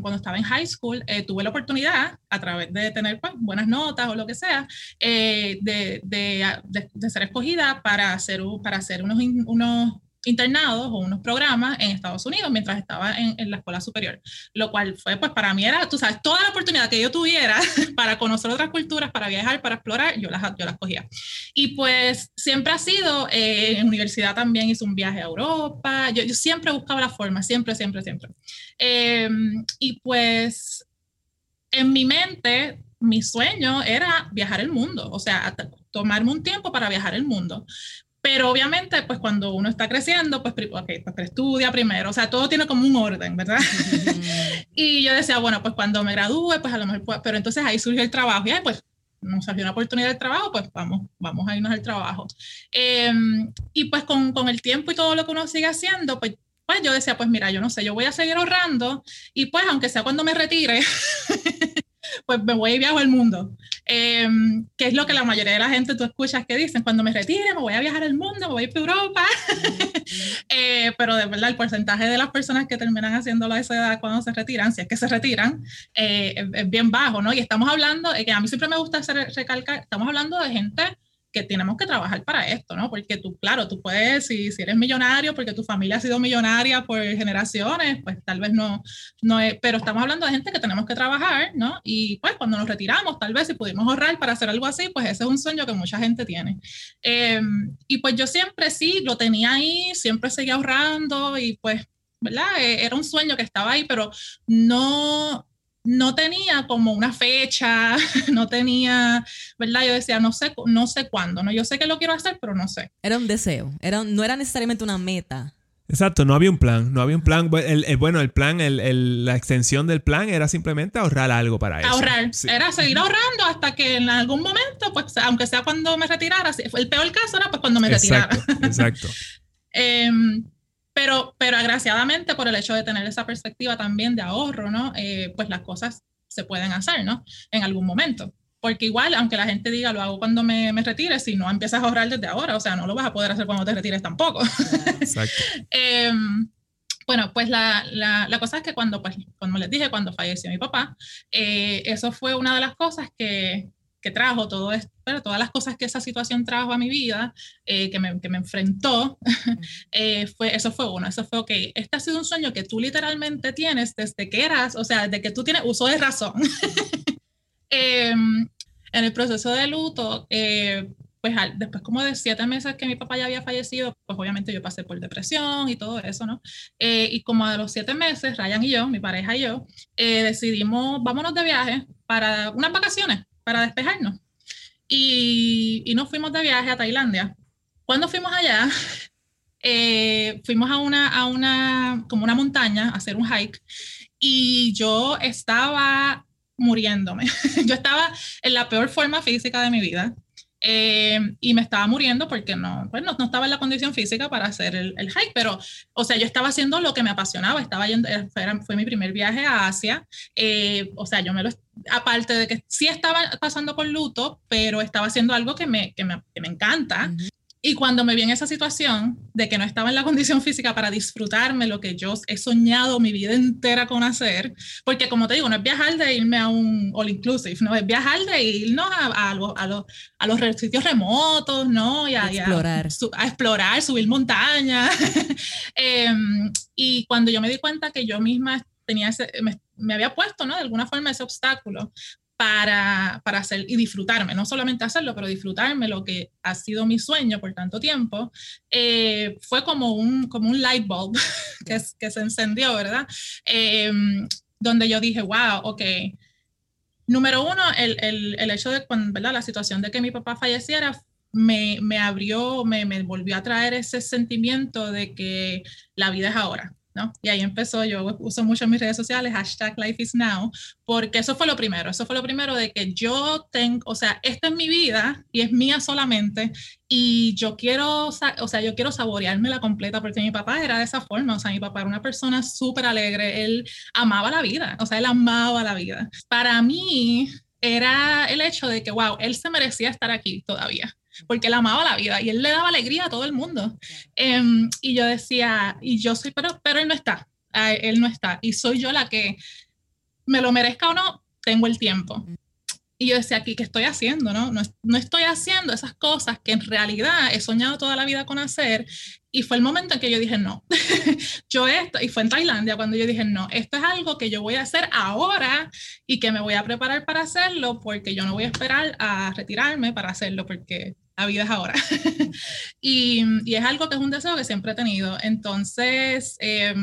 Speaker 1: cuando estaba en high school, eh, tuve la oportunidad, a través de tener pues, buenas notas o lo que sea, eh, de, de, ser escogida para hacer, para hacer unos, unos internados o unos programas en Estados Unidos mientras estaba en, la escuela superior, lo cual fue, pues para mí era, tú sabes, toda la oportunidad que yo tuviera para conocer otras culturas, para viajar, para explorar, yo las, yo las cogía. Y pues siempre ha sido, eh, en universidad también hice un viaje a Europa, yo, siempre buscaba la forma, siempre, siempre, siempre. Eh, y pues en mi mente, mi sueño era viajar el mundo, o sea, tomarme un tiempo para viajar el mundo. Pero obviamente, pues cuando uno está creciendo, pues, okay, pues estudia primero, o sea, todo tiene como un orden, ¿verdad? y yo decía, bueno, pues cuando me gradúe, pues a lo mejor, pues, pero entonces ahí surgió el trabajo y ahí pues nos salió una oportunidad de trabajo, pues vamos, vamos a irnos al trabajo. Em, y pues con, con, el tiempo y todo lo que uno sigue haciendo, pues pues yo decía, pues mira, yo no sé, yo voy a seguir ahorrando y pues aunque sea cuando me retire, pues me voy y viajo el mundo. Eh, es lo que la mayoría de la gente tú escuchas que dicen, cuando me retire me voy a viajar el mundo, me voy a ir Europa. eh, pero de verdad el porcentaje de las personas que terminan haciéndolo a esa edad cuando se retiran, si es que se retiran, eh, es, es, bien bajo, ¿no? Y estamos hablando, que a mí siempre me gusta hacer, recalcar, estamos hablando de gente que tenemos que trabajar para esto, ¿no? Porque tú, claro, tú puedes, si, si eres millonario, porque tu familia ha sido millonaria por generaciones, pues tal vez no, no es, pero estamos hablando de gente que tenemos que trabajar, ¿no? Y pues cuando nos retiramos, tal vez si pudimos ahorrar para hacer algo así, pues ese es un sueño que mucha gente tiene. Eh, y pues yo siempre sí, lo tenía ahí, siempre seguía ahorrando y pues, ¿verdad? Era un sueño que estaba ahí, pero no, no tenía como una fecha, no tenía, ¿verdad? Yo decía, no sé, no sé cuándo, ¿no? Yo sé que lo quiero hacer, pero no sé.
Speaker 3: Era un deseo, era, no era necesariamente una meta.
Speaker 2: Exacto, no había un plan, no había un plan. El, el, bueno, el plan, el, la extensión del plan era simplemente ahorrar algo para eso.
Speaker 1: Ahorrar, sí. era seguir ahorrando hasta que en algún momento, pues, aunque sea cuando me retirara, el peor caso era pues cuando me
Speaker 2: exacto,
Speaker 1: retirara.
Speaker 2: Exacto.
Speaker 1: eh, pero, pero agraciadamente por el hecho de tener esa perspectiva también de ahorro, ¿no? Eh, pues las cosas se pueden hacer, ¿no? En algún momento. Porque igual, aunque la gente diga, lo hago cuando me, me retire, si no empiezas a ahorrar desde ahora, o sea, no lo vas a poder hacer cuando te retires tampoco.
Speaker 2: Exacto.
Speaker 1: eh, bueno, pues la, la, la, cosa es que cuando, pues, como les dije, cuando falleció mi papá, eh, eso fue una de las cosas que, que trajo todo esto, pero todas las cosas que esa situación trajo a mi vida, eh, que, me, que, me, enfrentó, eh, fue, eso fue uno, eso fue, ok, este ha sido un sueño que tú literalmente tienes desde que eras, o sea, desde que tú tienes uso de razón. eh, en el proceso de luto, eh, pues al, después como de siete meses que mi papá ya había fallecido, pues obviamente yo pasé por depresión y todo eso, ¿no? Eh, y como a los siete meses, Ryan y yo, mi pareja y yo, eh, decidimos, vámonos de viaje para unas vacaciones, para despejarnos. Y, y nos fuimos de viaje a Tailandia. Cuando fuimos allá, eh, fuimos a una, a una, como una montaña, a hacer un hike, y yo estaba muriéndome. yo estaba en la peor forma física de mi vida. Eh, y me estaba muriendo porque no, pues no, no, estaba en la condición física para hacer el, el, hike, pero, o sea, yo estaba haciendo lo que me apasionaba, estaba yendo, fue, fue mi primer viaje a Asia, eh, o sea, yo me lo, aparte de que sí estaba pasando por luto, pero estaba haciendo algo que me, que me, que me encanta. Uh -huh. Y cuando me vi en esa situación de que no estaba en la condición física para disfrutarme lo que yo he soñado mi vida entera con hacer, porque como te digo, no es viajar de irme a un all inclusive, no es viajar de irnos a, a, los, a, los, a los sitios remotos, ¿no? Y a,
Speaker 3: explorar.
Speaker 1: Y a, a, explorar, subir montañas. eh, y cuando yo me di cuenta que yo misma tenía ese, me, me había puesto, ¿no? De alguna forma ese obstáculo, para, para hacer y disfrutarme, no solamente hacerlo, pero disfrutarme lo que ha sido mi sueño por tanto tiempo, eh, fue como un, como un light bulb que, que se encendió, ¿verdad? Eh, donde yo dije, wow, ok. Número uno, el, el, el hecho de, ¿verdad? La situación de que mi papá falleciera me, me abrió, me, me volvió a traer ese sentimiento de que la vida es ahora, ¿no? Y ahí empezó, yo uso mucho mis redes sociales, hashtag Life is Now, porque eso fue lo primero, eso fue lo primero de que yo tengo, o sea, esta es mi vida y es mía solamente y yo quiero, o sea, yo quiero saborearme la completa porque mi papá era de esa forma, o sea, mi papá era una persona súper alegre, él amaba la vida, o sea, él amaba la vida. Para mí era el hecho de que, wow, él se merecía estar aquí todavía porque él amaba la vida y él le daba alegría a todo el mundo. Um, y yo decía, y yo soy, pero, pero él no está, él no está, y soy yo la que, me lo merezca o no, tengo el tiempo. Y yo decía, aquí, ¿qué estoy haciendo? No? no, no estoy haciendo esas cosas que en realidad he soñado toda la vida con hacer. Y fue el momento en que yo dije, no, yo esto, y fue en Tailandia cuando yo dije, no, esto es algo que yo voy a hacer ahora y que me voy a preparar para hacerlo porque yo no voy a esperar a retirarme para hacerlo porque es ahora. y, y, es algo que es un deseo que siempre he tenido. Entonces, eh,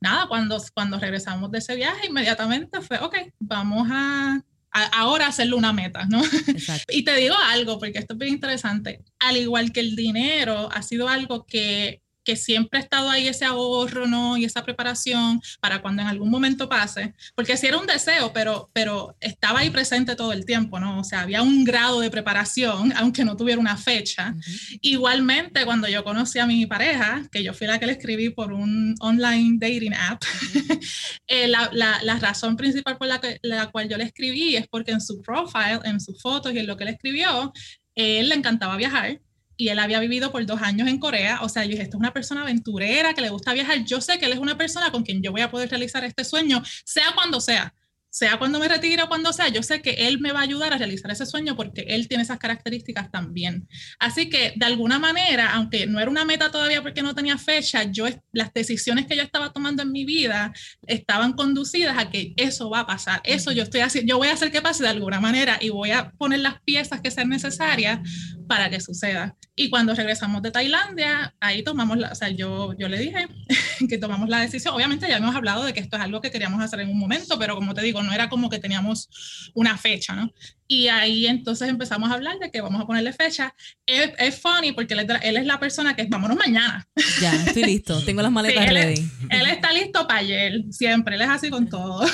Speaker 1: nada, cuando, cuando regresamos de ese viaje, inmediatamente fue, ok, vamos a, a ahora hacerlo una meta, ¿no? Exacto. Y te digo algo, porque esto es bien interesante. Al igual que el dinero, ha sido algo que que siempre ha estado ahí ese ahorro, ¿no? Y esa preparación para cuando en algún momento pase, porque sí era un deseo, pero, pero estaba ahí presente todo el tiempo, ¿no? O sea, había un grado de preparación, aunque no tuviera una fecha. Igualmente, cuando yo conocí a mi pareja, que yo fui la que le escribí por un online dating app, eh, la, la, la, razón principal por la, que, la cual yo le escribí es porque en su profile, en sus fotos y en lo que le escribió, él le encantaba viajar y él había vivido por dos años en Corea. O sea, yo dije, esto es una persona aventurera que le gusta viajar. Yo sé que él es una persona con quien yo voy a poder realizar este sueño, sea cuando sea sea cuando me retire o cuando sea, yo sé que él me va a ayudar a realizar ese sueño porque él tiene esas características también. Así que de alguna manera, aunque no era una meta todavía porque no tenía fecha, yo las decisiones que yo estaba tomando en mi vida estaban conducidas a que eso va a pasar. Eso yo estoy haciendo, yo voy a hacer que pase de alguna manera y voy a poner las piezas que sean necesarias para que suceda. Y cuando regresamos de Tailandia, ahí tomamos la, o sea, yo, yo le dije que tomamos la decisión. Obviamente ya hemos hablado de que esto es algo que queríamos hacer en un momento, pero como te digo, no era como que teníamos una fecha, ¿no? Y ahí entonces empezamos a hablar de que vamos a ponerle fecha. Es, es funny porque él, él, es la persona que vámonos mañana.
Speaker 3: Ya, estoy listo, tengo las maletas ready.
Speaker 1: Él, está listo para ayer, siempre, él es así con todo.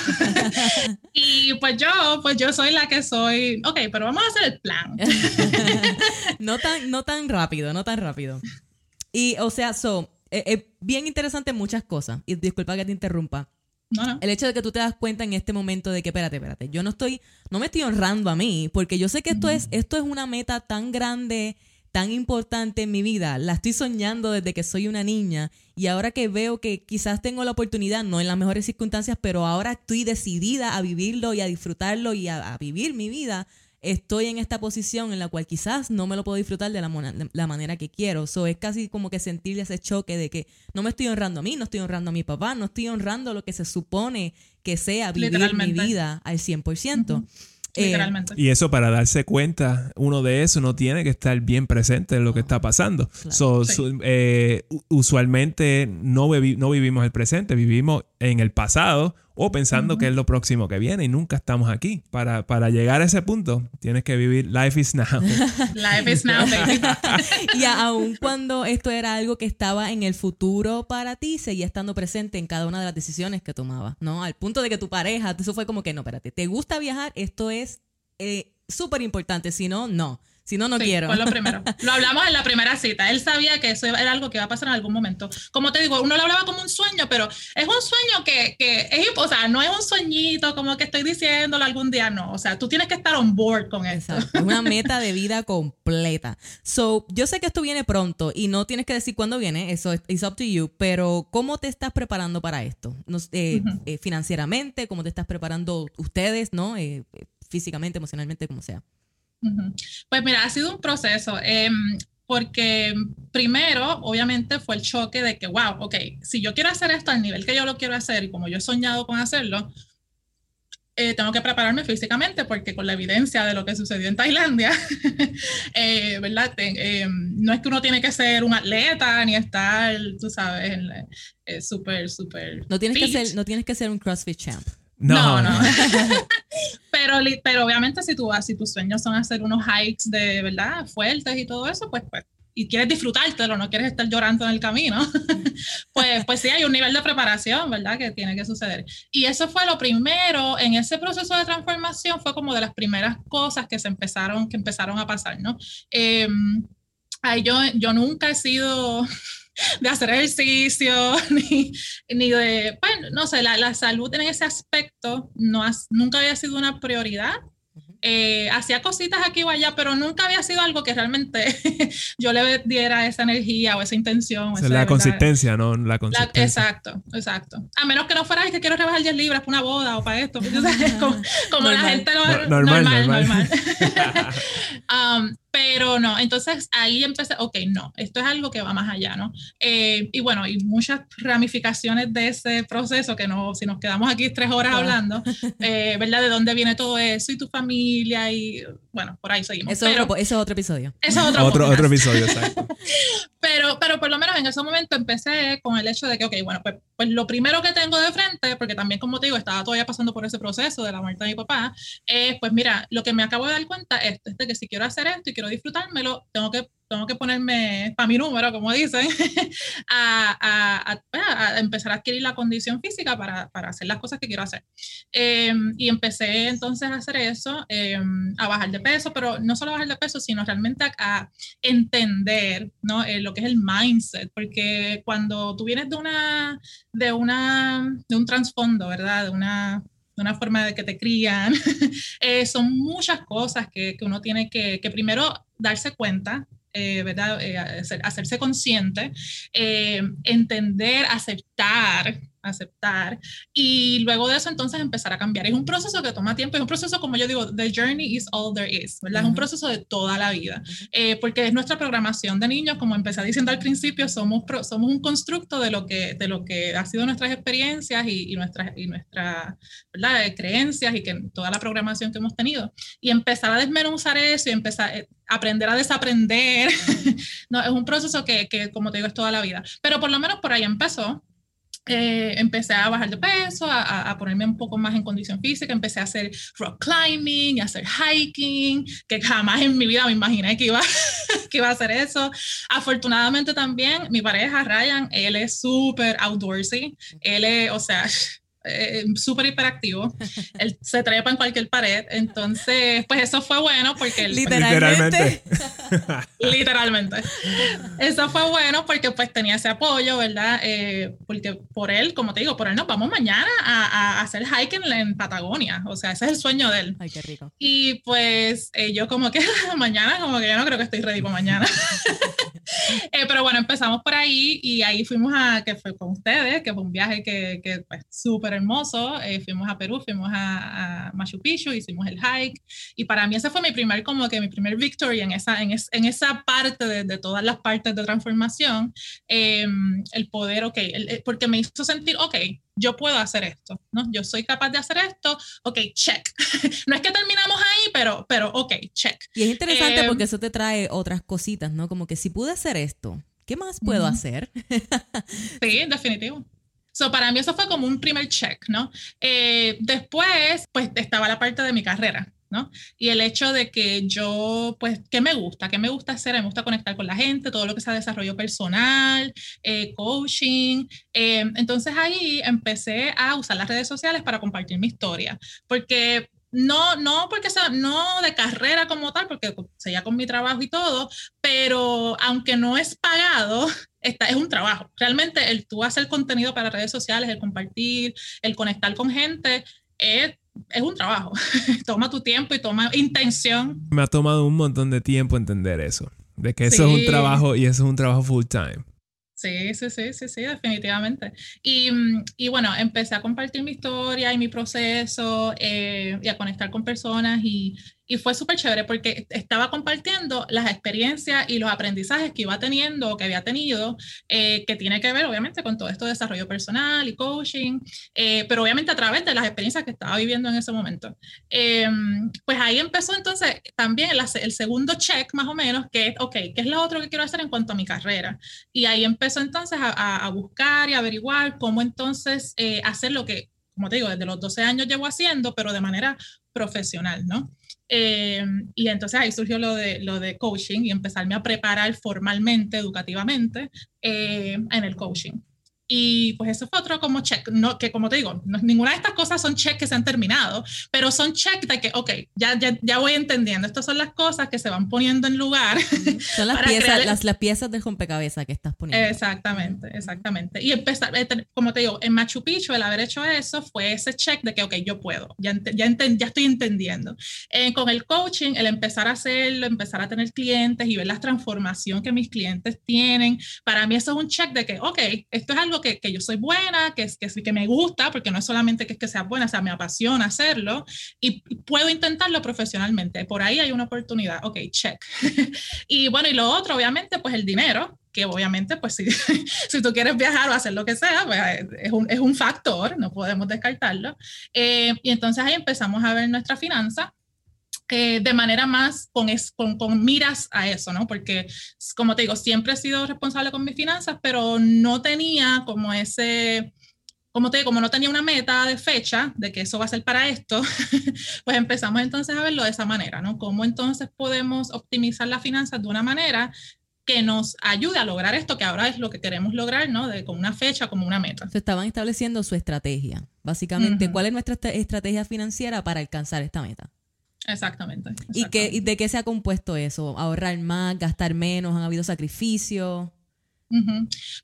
Speaker 1: y pues yo, pues yo soy la que soy, ok, pero vamos a hacer el plan.
Speaker 3: no, tan, no tan rápido, no tan rápido. Y, o sea, so, es, es bien interesante muchas cosas. Y disculpa que te interrumpa el hecho de que tú te das cuenta en este momento de que, espérate, espérate, yo no estoy, no me estoy honrando a mí, porque yo sé que esto es, esto es una meta tan grande, tan importante en mi vida. La estoy soñando desde que soy una niña y ahora que veo que quizás tengo la oportunidad, no en las mejores circunstancias, pero ahora estoy decidida a vivirlo y a disfrutarlo y a vivir mi vida estoy en esta posición en la cual quizás no me lo puedo disfrutar de la, manera que quiero. So, es casi como que sentir ese choque de que no me estoy honrando a mí, no estoy honrando a mi papá, no estoy honrando lo que se supone que sea vivir mi vida al 100%.
Speaker 2: Eh, Literalmente. y eso para darse cuenta, uno de eso no tiene que estar bien presente en lo que está pasando. Eh, usualmente no, no vivimos el presente, vivimos en el pasado o pensando que es lo próximo que viene y nunca estamos aquí. Para, para llegar a ese punto, tienes que vivir life is now.
Speaker 1: life is now, baby.
Speaker 3: y aun cuando esto era algo que estaba en el futuro para ti, seguía estando presente en cada una de las decisiones que tomabas, ¿no? Al punto de que tu pareja, eso fue como que, no, espérate, ¿te gusta viajar? Esto es eh, súper importante, si no, no. Si no, no quiero.
Speaker 1: Fue lo primero. Lo hablamos en la primera cita. Él sabía que eso era algo que iba a pasar en algún momento. Como te digo, uno lo hablaba como un sueño, pero es un sueño que, que es, o sea, no es un sueñito como que estoy diciéndolo algún día, no. O sea, tú tienes que estar on board con eso. Es
Speaker 3: una meta de vida completa. So, yo sé que esto viene pronto y no tienes que decir cuándo viene, eso es up to you, pero ¿cómo te estás preparando para esto? Eh, eh, financieramente, ¿cómo te estás preparando ustedes, no? Eh, físicamente, emocionalmente, como sea.
Speaker 1: Pues mira, ha sido un proceso. Em, porque primero, obviamente, fue el choque de que, wow, ok, si yo quiero hacer esto al nivel que yo lo quiero hacer y como yo he soñado con hacerlo, eh, tengo que prepararme físicamente porque con la evidencia de lo que sucedió en Tailandia, eh, ¿verdad? Em, no es que uno tiene que ser un atleta ni estar, tú sabes, eh, súper, súper...
Speaker 3: No, tienes que ser, no tienes que ser un CrossFit champ.
Speaker 1: No, no. pero, pero obviamente si, tú, si tus sueños son hacer unos hikes de verdad fuertes y todo eso, pues, pues y quieres disfrutártelo, no quieres estar llorando en el camino, pues, pues sí hay un nivel de preparación, ¿verdad? Que tiene que suceder. Y eso fue lo primero, en ese proceso de transformación fue como de las primeras cosas que se empezaron, que empezaron a pasar, ¿no? Eh, yo, yo nunca he sido de hacer ejercicio, ni, ni de, bueno, no sé, la, la, salud en ese aspecto no nunca había sido una prioridad. Eh, hacía cositas aquí o allá, pero nunca había sido algo que realmente yo le diera esa energía o esa intención.
Speaker 2: la consistencia, ¿no? La consistencia.
Speaker 1: exacto, exacto. A menos que no fuera que quiero rebajar 10 libras para una boda o para esto. como, como la gente lo,
Speaker 2: normal. normal, normal.
Speaker 1: um, pero no, entonces ahí empecé, ok, no, esto es algo que va más allá, ¿no? Eh, y bueno, y muchas ramificaciones de ese proceso que no, si nos quedamos aquí tres horas hablando, eh, ¿verdad? De dónde viene todo eso y tu familia y bueno, por ahí seguimos.
Speaker 3: Eso, otro, eso es otro episodio.
Speaker 1: Eso es otro,
Speaker 2: otro, otro episodio, exacto.
Speaker 1: pero, pero por lo menos en ese momento empecé con el hecho de que, ok, bueno, pues, pues lo primero que tengo de frente, porque también como te digo, estaba todavía pasando por ese proceso de la muerte de mi papá, es pues mira, lo que me acabo de dar cuenta es, de que si quiero hacer esto y quiero disfrutármelo, tengo que tengo que ponerme para mi número, como dicen, a, empezar a adquirir la condición física para, para hacer las cosas que quiero hacer. Em, y empecé entonces a hacer eso, em, a bajar de peso, pero no solo bajar de peso, sino realmente a, entender ¿no? Eh, lo que es el mindset, porque cuando tú vienes de una, de una, de un trasfondo, ¿verdad? De una una forma de que te crían. Eh, son muchas cosas que, que uno tiene que, que, primero darse cuenta, eh, ¿verdad? Eh, hacerse consciente, entender, aceptar aceptar y luego de eso entonces empezar a cambiar. Es un proceso que toma tiempo, es un proceso como yo digo, the journey is all there is, ¿verdad? Es un proceso de toda la vida, eh, porque es nuestra programación de niños, como empecé diciendo al principio, somos, somos un constructo de lo, que, de lo que ha sido nuestras experiencias y, y nuestras y nuestra, ¿verdad? creencias y que toda la programación que hemos tenido. Y empezar a desmenuzar eso y empezar eh, aprender a desaprender, no, es un proceso que, que, como te digo, es toda la vida. Pero por lo menos por ahí empezó. Eh, empecé a bajar de peso, a, a, ponerme un poco más en condición física, empecé a hacer rock climbing, a hacer hiking, que jamás en mi vida me imaginé que iba, que iba a hacer eso. Afortunadamente también mi pareja Ryan, él es súper outdoorsy, él es, o sea, eh, súper hiperactivo. Él se trepa en cualquier pared. Entonces, pues eso fue bueno porque...
Speaker 3: literalmente.
Speaker 1: literalmente. Eso fue bueno porque pues tenía ese apoyo, ¿verdad? Eh, porque por él, como te digo, por él nos vamos mañana a, a hacer hiking en, Patagonia. O sea, ese es el sueño de él.
Speaker 3: Ay, qué rico.
Speaker 1: Y pues eh, yo como que mañana, como que yo no creo que estoy ready para mañana. Eh, pero bueno, empezamos por ahí y ahí fuimos a, que fue con ustedes, que fue un viaje que, que pues súper hermoso. Eh, fuimos a Perú, fuimos a, Machu Picchu, hicimos el hike y para mí ese fue mi primer, como que mi primer victory en esa, en, en esa parte de, de, todas las partes de transformación, em, el poder, ok, porque me hizo sentir, ok, yo puedo hacer esto, ¿no? Yo soy capaz de hacer esto, ok, check. no es que terminamos ahí, pero, pero ok, check.
Speaker 3: Y es interesante porque em, eso te trae otras cositas, ¿no? Como que si pude hacer esto, ¿qué más puedo hacer?
Speaker 1: sí, definitivo. So, para mí eso fue como un primer check, ¿no? Eh, después, pues estaba la parte de mi carrera, ¿no? Y el hecho de que yo, pues, ¿qué me gusta? ¿Qué me gusta hacer? Me gusta conectar con la gente, todo lo que sea desarrollo personal, eh, coaching. Eh, entonces ahí empecé a usar las redes sociales para compartir mi historia, porque no, no porque sea, no de carrera como tal, porque seguía con mi trabajo y todo, pero aunque no es pagado, esta, es un trabajo. Realmente el tú hacer contenido para redes sociales, el compartir, el conectar con gente, es es un trabajo. toma tu tiempo y toma intención.
Speaker 2: Me ha tomado un montón de tiempo entender eso. De que eso es un trabajo y eso es un trabajo full time.
Speaker 1: Sí, sí, sí, sí, sí, definitivamente. Y, y, bueno, empecé a compartir mi historia y mi proceso eh, y a conectar con personas y, y fue súper chévere porque estaba compartiendo las experiencias y los aprendizajes que iba teniendo o que había tenido, eh, que tiene que ver obviamente con todo esto de desarrollo personal y coaching, eh, pero obviamente a través de las experiencias que estaba viviendo en ese momento. Em, pues ahí empezó entonces también el, el, segundo check más o menos, que es, ok, ¿qué es lo otro que quiero hacer en cuanto a mi carrera? Y ahí empezó entonces a, a buscar y averiguar cómo entonces eh, hacer lo que como te digo, desde los 12 años llevo haciendo, pero de manera profesional, ¿no? Eh, y entonces ahí surgió lo de, lo de coaching y empezarme a preparar formalmente, educativamente, eh, en el coaching. Y pues eso fue otro como check, no, que como te digo, no, ninguna de estas cosas son check que se han terminado, pero son check de que, ok, ya, ya, ya voy entendiendo, estas son las cosas que se van poniendo en lugar.
Speaker 3: Son las, piezas, las, las, piezas del rompecabezas que estás poniendo.
Speaker 1: Exactamente, exactamente. Y empezar, eh, como te digo, en Machu Picchu el haber hecho eso fue ese check de que, ok, yo puedo, ya, ya, ya estoy entendiendo. Eh, con el coaching, el empezar a hacerlo, empezar a tener clientes y ver la transformación que mis clientes tienen, para mí eso es un check de que, ok, esto es algo que, que, yo soy buena, que, que, que me gusta, porque no es solamente que, que sea buena, o sea, me apasiona hacerlo y puedo intentarlo profesionalmente. Por ahí hay una oportunidad. Ok, check. y bueno, y lo otro, obviamente, pues el dinero, que obviamente, pues si, si tú quieres viajar o hacer lo que sea, pues es un, es un factor, no podemos descartarlo. Eh, y entonces ahí empezamos a ver nuestra finanza eh, de manera más con, con, con, miras a eso, ¿no? Porque, como te digo, siempre he sido responsable con mis finanzas, pero no tenía como ese, como te digo, como no tenía una meta de fecha de que eso va a ser para esto, pues empezamos entonces a verlo de esa manera, ¿no? Cómo entonces podemos optimizar las finanzas de una manera que nos ayude a lograr esto, que ahora es lo que queremos lograr, ¿no? De, con una fecha, como una meta.
Speaker 3: Se estaban estableciendo su estrategia. Básicamente, ¿cuál es nuestra estrategia financiera para alcanzar esta meta?
Speaker 1: Exactamente.
Speaker 3: ¿Y, qué, de qué se ha compuesto eso? ¿Ahorrar más, gastar menos? ¿Han habido sacrificios?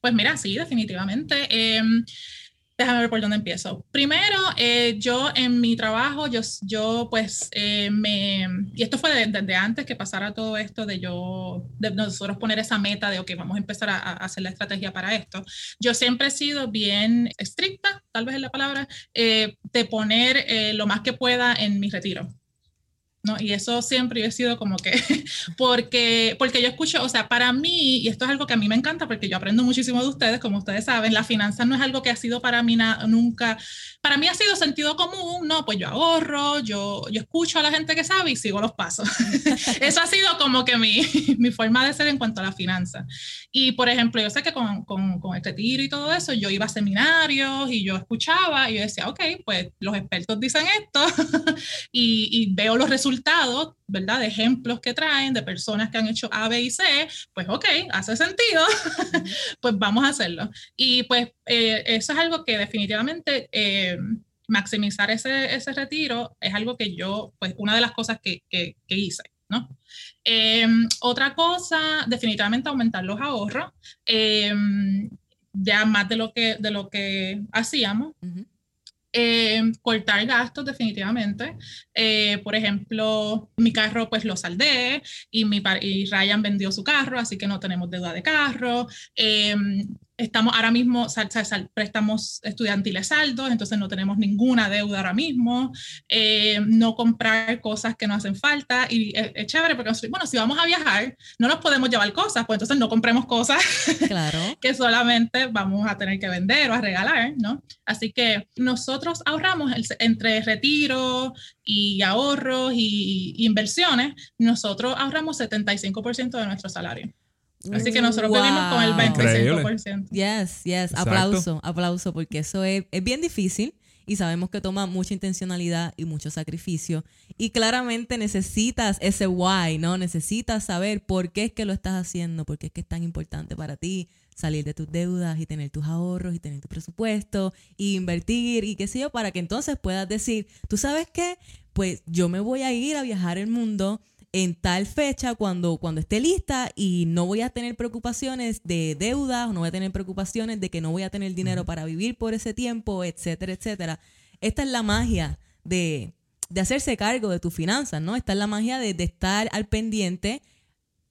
Speaker 1: Pues mira, sí, definitivamente. Em, déjame ver por dónde empiezo. Primero, eh, yo en mi trabajo, yo, yo pues eh, me, y esto fue desde antes que pasara todo esto de yo, de nosotros poner esa meta de, ok, vamos a empezar a, hacer la estrategia para esto. Yo siempre he sido bien estricta, tal vez es la palabra, eh, de poner lo más que pueda en mi retiro. ¿No? Y eso siempre he sido como que, porque, porque yo escucho, o sea, para mí, y esto es algo que a mí me encanta porque yo aprendo muchísimo de ustedes, como ustedes saben, la finanza no es algo que ha sido para mí nunca, para mí ha sido sentido común, no, pues yo ahorro, yo, yo escucho a la gente que sabe y sigo los pasos. eso ha sido como que mi, mi forma de ser en cuanto a la finanza. Y por ejemplo, yo sé que con, con, con este tiro y todo eso, yo iba a seminarios y yo escuchaba y yo decía, ok, pues los expertos dicen esto y, y veo los resultados ¿verdad? De ejemplos que traen de personas que han hecho A, B y C, pues ok, hace sentido, pues vamos a hacerlo. Y pues eh, eso es algo que definitivamente eh, maximizar ese, ese retiro es algo que yo, pues una de las cosas que, que, hice. ¿no? Em, otra cosa, definitivamente aumentar los ahorros, em, ya más de lo que, de lo que hacíamos. Eh, cortar gastos definitivamente. Eh, por ejemplo, mi carro pues lo saldé y, mi, y Ryan vendió su carro, así que no tenemos deuda de carro. Eh, estamos ahora mismo, sal, préstamos estudiantiles saldos, entonces no tenemos ninguna deuda ahora mismo, eh, no comprar cosas que no hacen falta y es, chévere porque, bueno, si vamos a viajar, no nos podemos llevar cosas, pues entonces no compremos cosas claro. que solamente vamos a tener que vender o a regalar, ¿no? Así que nosotros ahorramos entre retiro y ahorros y, y inversiones, nosotros ahorramos 75% de nuestro salario. Así que nosotros vivimos con el 25%.
Speaker 3: Yes, yes. Aplauso, aplauso, porque eso es, es bien difícil y sabemos que toma mucha intencionalidad y mucho sacrificio. Y claramente necesitas ese why, ¿no? Necesitas saber por qué es que lo estás haciendo, por qué es que es tan importante para ti salir de tus deudas y tener tus ahorros y tener tu presupuesto y invertir y qué sé yo, para que entonces puedas decir, ¿tú sabes qué? Pues yo me voy a ir a viajar el mundo en tal fecha cuando, cuando esté lista y no voy a tener preocupaciones de deudas, no voy a tener preocupaciones de que no voy a tener dinero para vivir por ese tiempo, etcétera, etcétera. Esta es la magia de, de hacerse cargo de tus finanzas, ¿no? Esta es la magia de, de estar al pendiente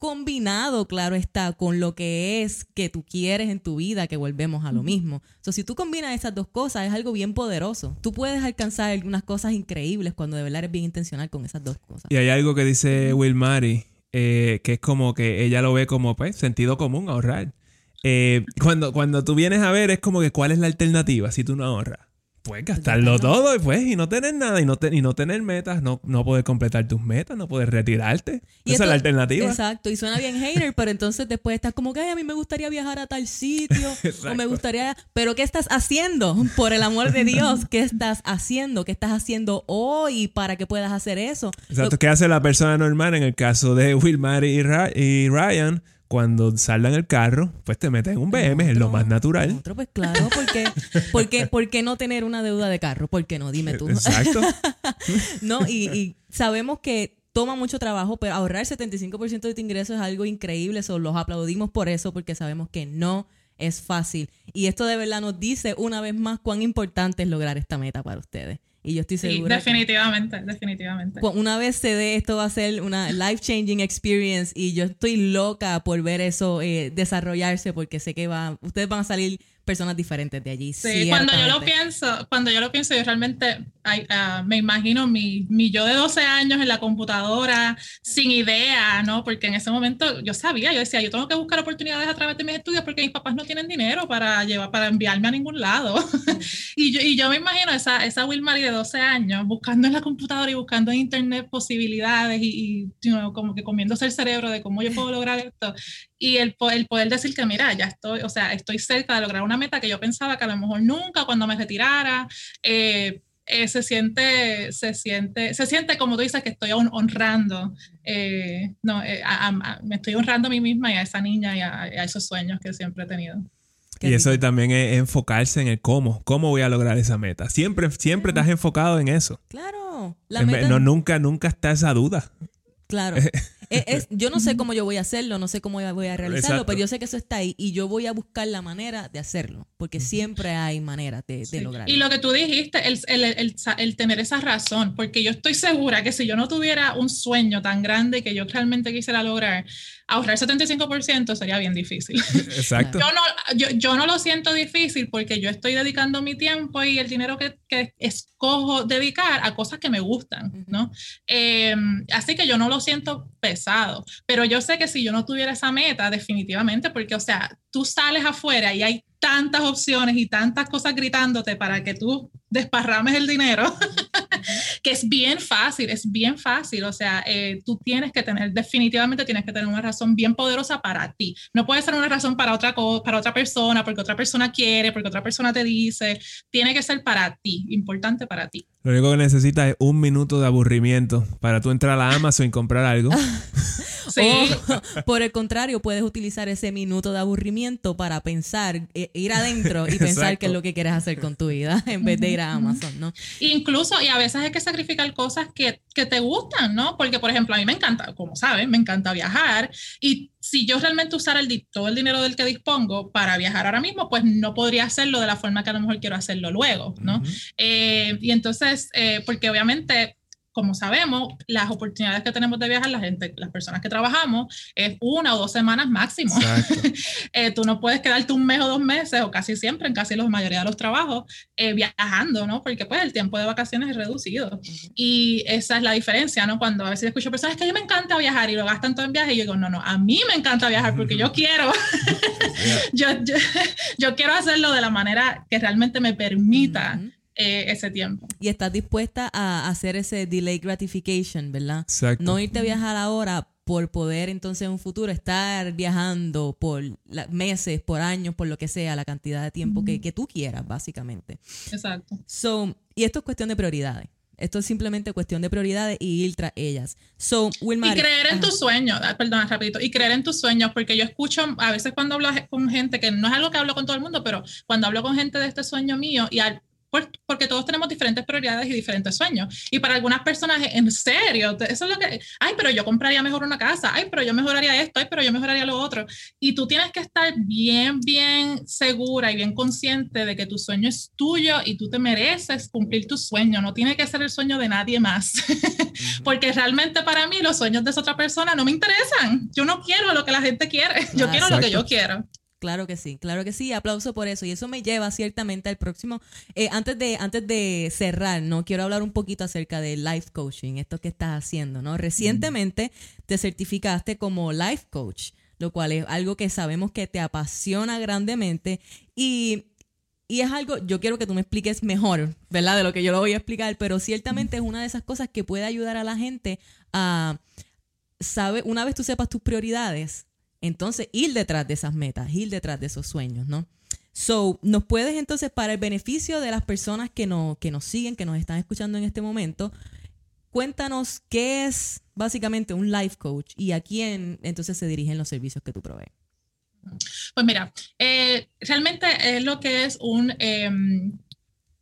Speaker 3: combinado, claro está, con lo que es que tú quieres en tu vida, que volvemos a lo mismo. So, si tú combinas esas dos cosas, es algo bien poderoso. Tú puedes alcanzar algunas cosas increíbles cuando de verdad eres bien intencional con esas dos cosas.
Speaker 2: Y hay algo que dice Will Mary, eh, que es como que ella lo ve como pues, sentido común, ahorrar. Eh, cuando, cuando tú vienes a ver, es como que cuál es la alternativa si tú no ahorras puedes gastarlo todo y pues y no tener nada y no, y no tener metas, no, no poder completar tus metas, no poder retirarte. Esa es la alternativa.
Speaker 3: Exacto, y suena bien hater, pero entonces después estás como que a mí me gustaría viajar a tal sitio o me gustaría, pero ¿qué estás haciendo? Por el amor de Dios, ¿qué estás haciendo? ¿Qué estás haciendo hoy para que puedas hacer eso?
Speaker 2: Exacto, ¿qué hace la persona normal en el caso de Wilmar y, y Ryan? Cuando saldan el carro, pues te metes en un BM, es lo más natural.
Speaker 3: Otro, pues claro, porque, porque, ¿por qué no tener una deuda de carro? ¿Por qué no? Dime tú.
Speaker 2: Exacto.
Speaker 3: no, y, sabemos que toma mucho trabajo, pero ahorrar 75% de tu ingreso es algo increíble, eso los aplaudimos por eso, porque sabemos que no es fácil. Y esto de verdad nos dice una vez más cuán importante es lograr esta meta para ustedes. Y yo estoy segura.
Speaker 1: Sí, definitivamente, definitivamente.
Speaker 3: Una vez se dé, esto va a ser una life changing experience y yo estoy loca por ver eso eh, desarrollarse porque sé que va, ustedes van a salir personas diferentes de allí.
Speaker 1: Sí, cuando yo lo pienso, cuando yo lo pienso, yo realmente ah, me imagino mi, mi, yo de 12 años en la computadora, sin idea, ¿no? Porque en ese momento yo sabía, yo decía, yo tengo que buscar oportunidades a través de mis estudios porque mis papás no tienen dinero para llevar, para enviarme a ningún lado. y, yo, y yo me imagino esa, esa Wilmary de 12 años buscando en la computadora y buscando en internet posibilidades y, y como que comiéndose el cerebro de cómo yo puedo lograr esto y el, el, poder decir que, mira, ya estoy, o sea, estoy cerca de lograr una meta que yo pensaba que a lo mejor nunca cuando me retirara, eh, eh, se siente, se siente, se siente como tú dices que estoy honrando, eh, no, eh, me estoy honrando a mí misma y a esa niña y a, esos sueños que siempre he tenido.
Speaker 2: y eso también es enfocarse en el cómo, cómo voy a lograr esa meta. Siempre, siempre has enfocado en eso.
Speaker 3: Claro.
Speaker 2: no, nunca, nunca está esa duda.
Speaker 3: Claro. es, yo no sé cómo yo voy a hacerlo, no sé cómo voy a realizarlo, pero yo sé que eso está ahí y yo voy a buscar la manera de hacerlo, porque siempre hay maneras de, lograrlo.
Speaker 1: Y lo que tú dijiste, el, el, el, tener esa razón, porque yo estoy segura que si yo no tuviera un sueño tan grande que yo realmente quisiera lograr, ahorrar 75% sería bien difícil.
Speaker 2: Exacto.
Speaker 1: yo, no, yo, yo, no lo siento difícil porque yo estoy dedicando mi tiempo y el dinero que, que escojo dedicar a cosas que me gustan, ¿no? Em, así que yo no lo siento pesado, pero yo sé que si yo no tuviera esa meta, definitivamente, porque, o sea, tú sales afuera y hay tantas opciones y tantas cosas gritándote para que tú desparrames el dinero, que es bien fácil, es bien fácil. O sea, eh, tú tienes que tener, definitivamente tienes que tener una razón bien poderosa para ti. No puede ser una razón para otra, para otra persona, porque otra persona quiere, porque otra persona te dice. Tiene que ser para ti, importante para ti.
Speaker 2: Lo único que necesitas es un minuto de aburrimiento para tú entrar a Amazon y comprar algo.
Speaker 3: Sí. por el contrario, puedes utilizar ese minuto de aburrimiento para pensar, e, ir adentro y pensar qué es lo que quieres hacer con tu vida en vez de ir a Amazon, ¿no?
Speaker 1: Incluso, y a veces hay que sacrificar cosas que, que te gustan, ¿no? Porque, por ejemplo, a mí me encanta, como saben, me encanta viajar y si yo realmente usara el, todo el dinero del que dispongo para viajar ahora mismo, pues no podría hacerlo de la forma que a lo mejor quiero hacerlo luego, ¿no? Eh, y entonces, eh, porque obviamente como sabemos, las oportunidades que tenemos de viajar, la gente, las personas que trabajamos, es una o dos semanas máximo. eh, tú no puedes quedarte un mes o dos meses, o casi siempre, en casi la mayoría de los trabajos, eh, viajando, ¿no? Porque pues el tiempo de vacaciones es reducido. Y esa es la diferencia, ¿no? Cuando a veces escucho personas que a mí me encanta viajar y lo gastan todo en viaje, y yo digo, no, no, a mí me encanta viajar porque yo quiero, yo, yo, quiero hacerlo de la manera que realmente me permita. Eh, ese tiempo.
Speaker 3: Y estás dispuesta a hacer ese delay gratification, ¿verdad?
Speaker 2: Exacto.
Speaker 3: No irte a viajar ahora por poder entonces en un futuro estar viajando por meses, por años, por lo que sea, la cantidad de tiempo que, que, tú quieras, básicamente.
Speaker 1: Exacto.
Speaker 3: So, y esto es cuestión de prioridades. Esto es simplemente cuestión de prioridades y ir tras ellas. So,
Speaker 1: y creer en tus sueños, ah, perdón, rapidito, y creer en tus sueños, porque yo escucho a veces cuando hablo con gente, que no es algo que hablo con todo el mundo, pero cuando hablo con gente de este sueño mío y al porque todos tenemos diferentes prioridades y diferentes sueños. Y para algunas personas, en serio, eso es lo que, ay, pero yo compraría mejor una casa, ay, pero yo mejoraría esto, ay, pero yo mejoraría lo otro. Y tú tienes que estar bien, bien segura y bien consciente de que tu sueño es tuyo y tú te mereces cumplir tu sueño. No tiene que ser el sueño de nadie más. porque realmente para mí los sueños de esa otra persona no me interesan. Yo no quiero lo que la gente quiere, yo quiero lo que yo quiero.
Speaker 3: Claro que sí, claro que sí, aplauso por eso. Y eso me lleva ciertamente al próximo. Eh, antes, de, antes de cerrar, ¿no? Quiero hablar un poquito acerca del life coaching, esto que estás haciendo, ¿no? Recientemente te certificaste como life coach, lo cual es algo que sabemos que te apasiona grandemente. Y, y es algo, yo quiero que tú me expliques mejor, ¿verdad? De lo que yo lo voy a explicar, pero ciertamente es una de esas cosas que puede ayudar a la gente a, sabe, una vez tú sepas tus prioridades, entonces ir detrás de esas metas, ir detrás de esos sueños, ¿no? So, ¿nos puedes entonces, para el beneficio de las personas que, no, que nos siguen, que nos están escuchando en este momento, cuéntanos qué es básicamente un life coach y a quién entonces se dirigen los servicios que tú provees?
Speaker 1: Pues mira, eh, realmente es lo que es un, em,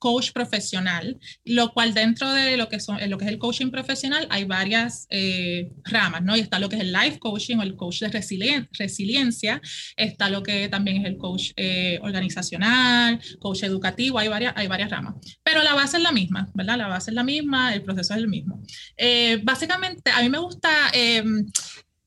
Speaker 1: coach profesional, lo cual dentro de lo que, son, lo que es el coaching profesional hay varias eh, ramas, ¿no? Y está lo que es el life coaching o el coach de resiliencia, está lo que también es el coach eh, organizacional, coach educativo, hay varias, hay varias ramas. Pero la base es la misma, ¿verdad? La base es la misma, el proceso es el mismo. Eh, básicamente, a mí me gusta em,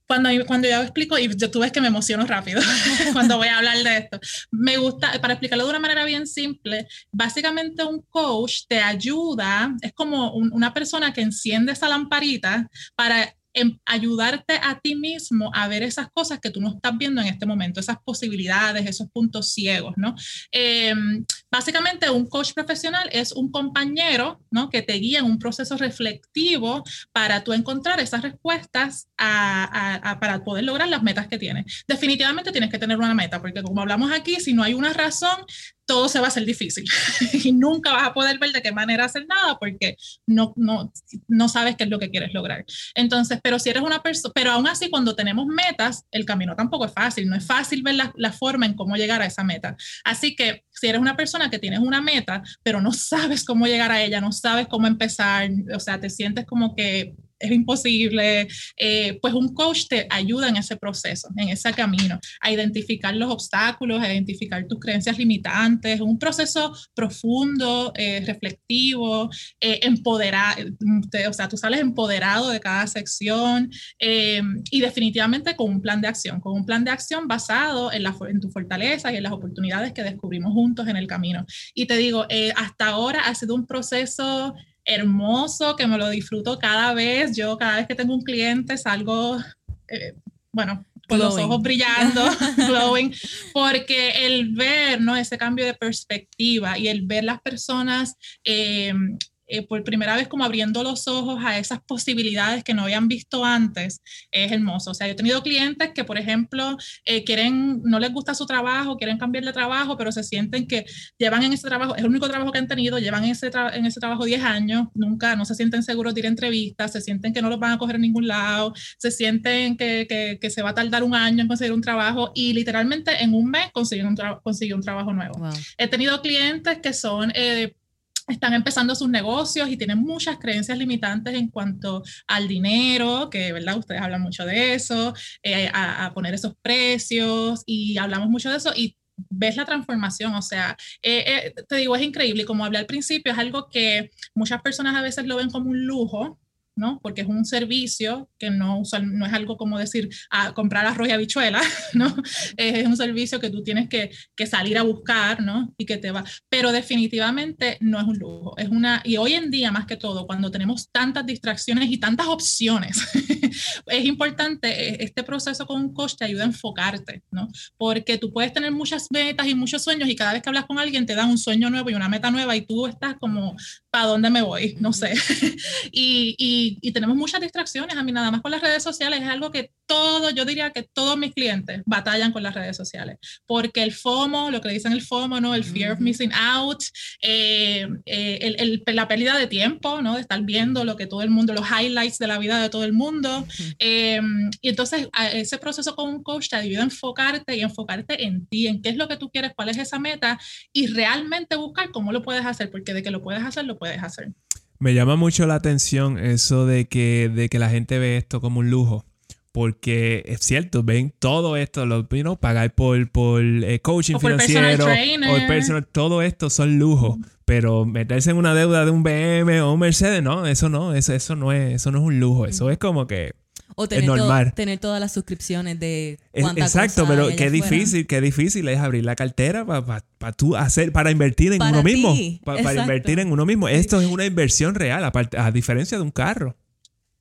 Speaker 1: cuando, cuando yo explico, y tú ves que me emociono rápido cuando voy a hablar de esto, me gusta, para explicarlo de una manera bien simple, básicamente un coach te ayuda, es como una persona que enciende esa lamparita para en ayudarte a ti mismo a ver esas cosas que tú no estás viendo en este momento, esas posibilidades, esos puntos ciegos, ¿no? Em, básicamente un coach profesional es un compañero, ¿no? Que te guía en un proceso reflectivo para tú encontrar esas respuestas para poder lograr las metas que tienes. Definitivamente tienes que tener una meta, porque como hablamos aquí, si no hay una razón, todo se va a hacer difícil y nunca vas a poder ver de qué manera hacer nada porque no, no, no sabes qué es lo que quieres lograr. Entonces, pero si eres una persona, pero aún así cuando tenemos metas, el camino tampoco es fácil, no es fácil ver la, la forma en cómo llegar a esa meta. Así que si eres una persona que tienes una meta, pero no sabes cómo llegar a ella, no sabes cómo empezar, o sea, te sientes como que es imposible, eh, pues un coach te ayuda en ese proceso, en ese camino, a identificar los obstáculos, a identificar tus creencias limitantes, un proceso profundo, eh, reflectivo, eh, empoderado, o sea, tú sales empoderado de cada sección y definitivamente con un plan de acción, con un plan de acción basado en, la, en tus fortalezas y en las oportunidades que descubrimos juntos en el camino. Y te digo, hasta ahora ha sido un proceso hermoso, que me lo disfruto cada vez. Yo cada vez que tengo un cliente salgo, eh, bueno, con los ojos brillando, glowing, porque el ver ¿no? ese cambio de perspectiva y el ver las personas eh, eh, por primera vez como abriendo los ojos a esas posibilidades que no habían visto antes, es hermoso. O sea, yo he tenido clientes que, por ejemplo, eh, quieren, no les gusta su trabajo, quieren cambiar de trabajo, pero se sienten que llevan en ese trabajo, es el único trabajo que han tenido, llevan en ese, en ese trabajo 10 años, nunca, no se sienten seguros de ir a entrevistas, se sienten que no los van a coger en ningún lado, se sienten que, que, que se va a tardar un año en conseguir un trabajo y literalmente en un mes consiguen un, un trabajo nuevo. He tenido clientes que son... Eh, están empezando sus negocios y tienen muchas creencias limitantes en cuanto al dinero, que verdad ustedes hablan mucho de eso, eh, a, poner esos precios y hablamos mucho de eso y ves la transformación, o sea, eh, eh, te digo, es increíble y como hablé al principio, es algo que muchas personas a veces lo ven como un lujo, ¿no? Porque es un servicio que no, no es algo como decir, a comprar arroz y habichuela, ¿no? Es un servicio que tú tienes que, que, salir a buscar, ¿no? Y que te va. Pero definitivamente no es un lujo, es una, y hoy en día más que todo, cuando tenemos tantas distracciones y tantas opciones, es importante, eh, este proceso con un coach te ayuda a enfocarte, ¿no? Porque tú puedes tener muchas metas y muchos sueños y cada vez que hablas con alguien te da un sueño nuevo y una meta nueva y tú estás como, ¿para dónde me voy? No sé. y, y y, tenemos muchas distracciones. A mí nada más con las redes sociales es algo que todo, yo diría que todos mis clientes batallan con las redes sociales, porque el FOMO, lo que dicen el FOMO, ¿no? El fear of missing out, eh, eh, el, la pérdida de tiempo, ¿no? De estar viendo lo que todo el mundo, los highlights de la vida de todo el mundo. Eh, y entonces ese proceso con un coach te ayuda a enfocarte y enfocarte en ti, en qué es lo que tú quieres, cuál es esa meta y realmente buscar cómo lo puedes hacer, porque de que lo puedes hacer, lo puedes hacer.
Speaker 2: Me llama mucho la atención eso de que, de que la gente ve esto como un lujo. Porque es cierto, ven todo esto, lo, you pagar por, por eh, coaching financiero, o personal, todo esto son lujos. Pero meterse en una deuda de un BM o un Mercedes, no, eso no, eso, eso no es, eso no es un lujo. Eso es como que
Speaker 3: o tener, normal. tener todas las suscripciones de
Speaker 2: Exacto, pero qué difícil, qué difícil es abrir la cartera para tú hacer, para invertir en uno mismo. Para invertir en uno mismo. Esto es una inversión real, a diferencia de un carro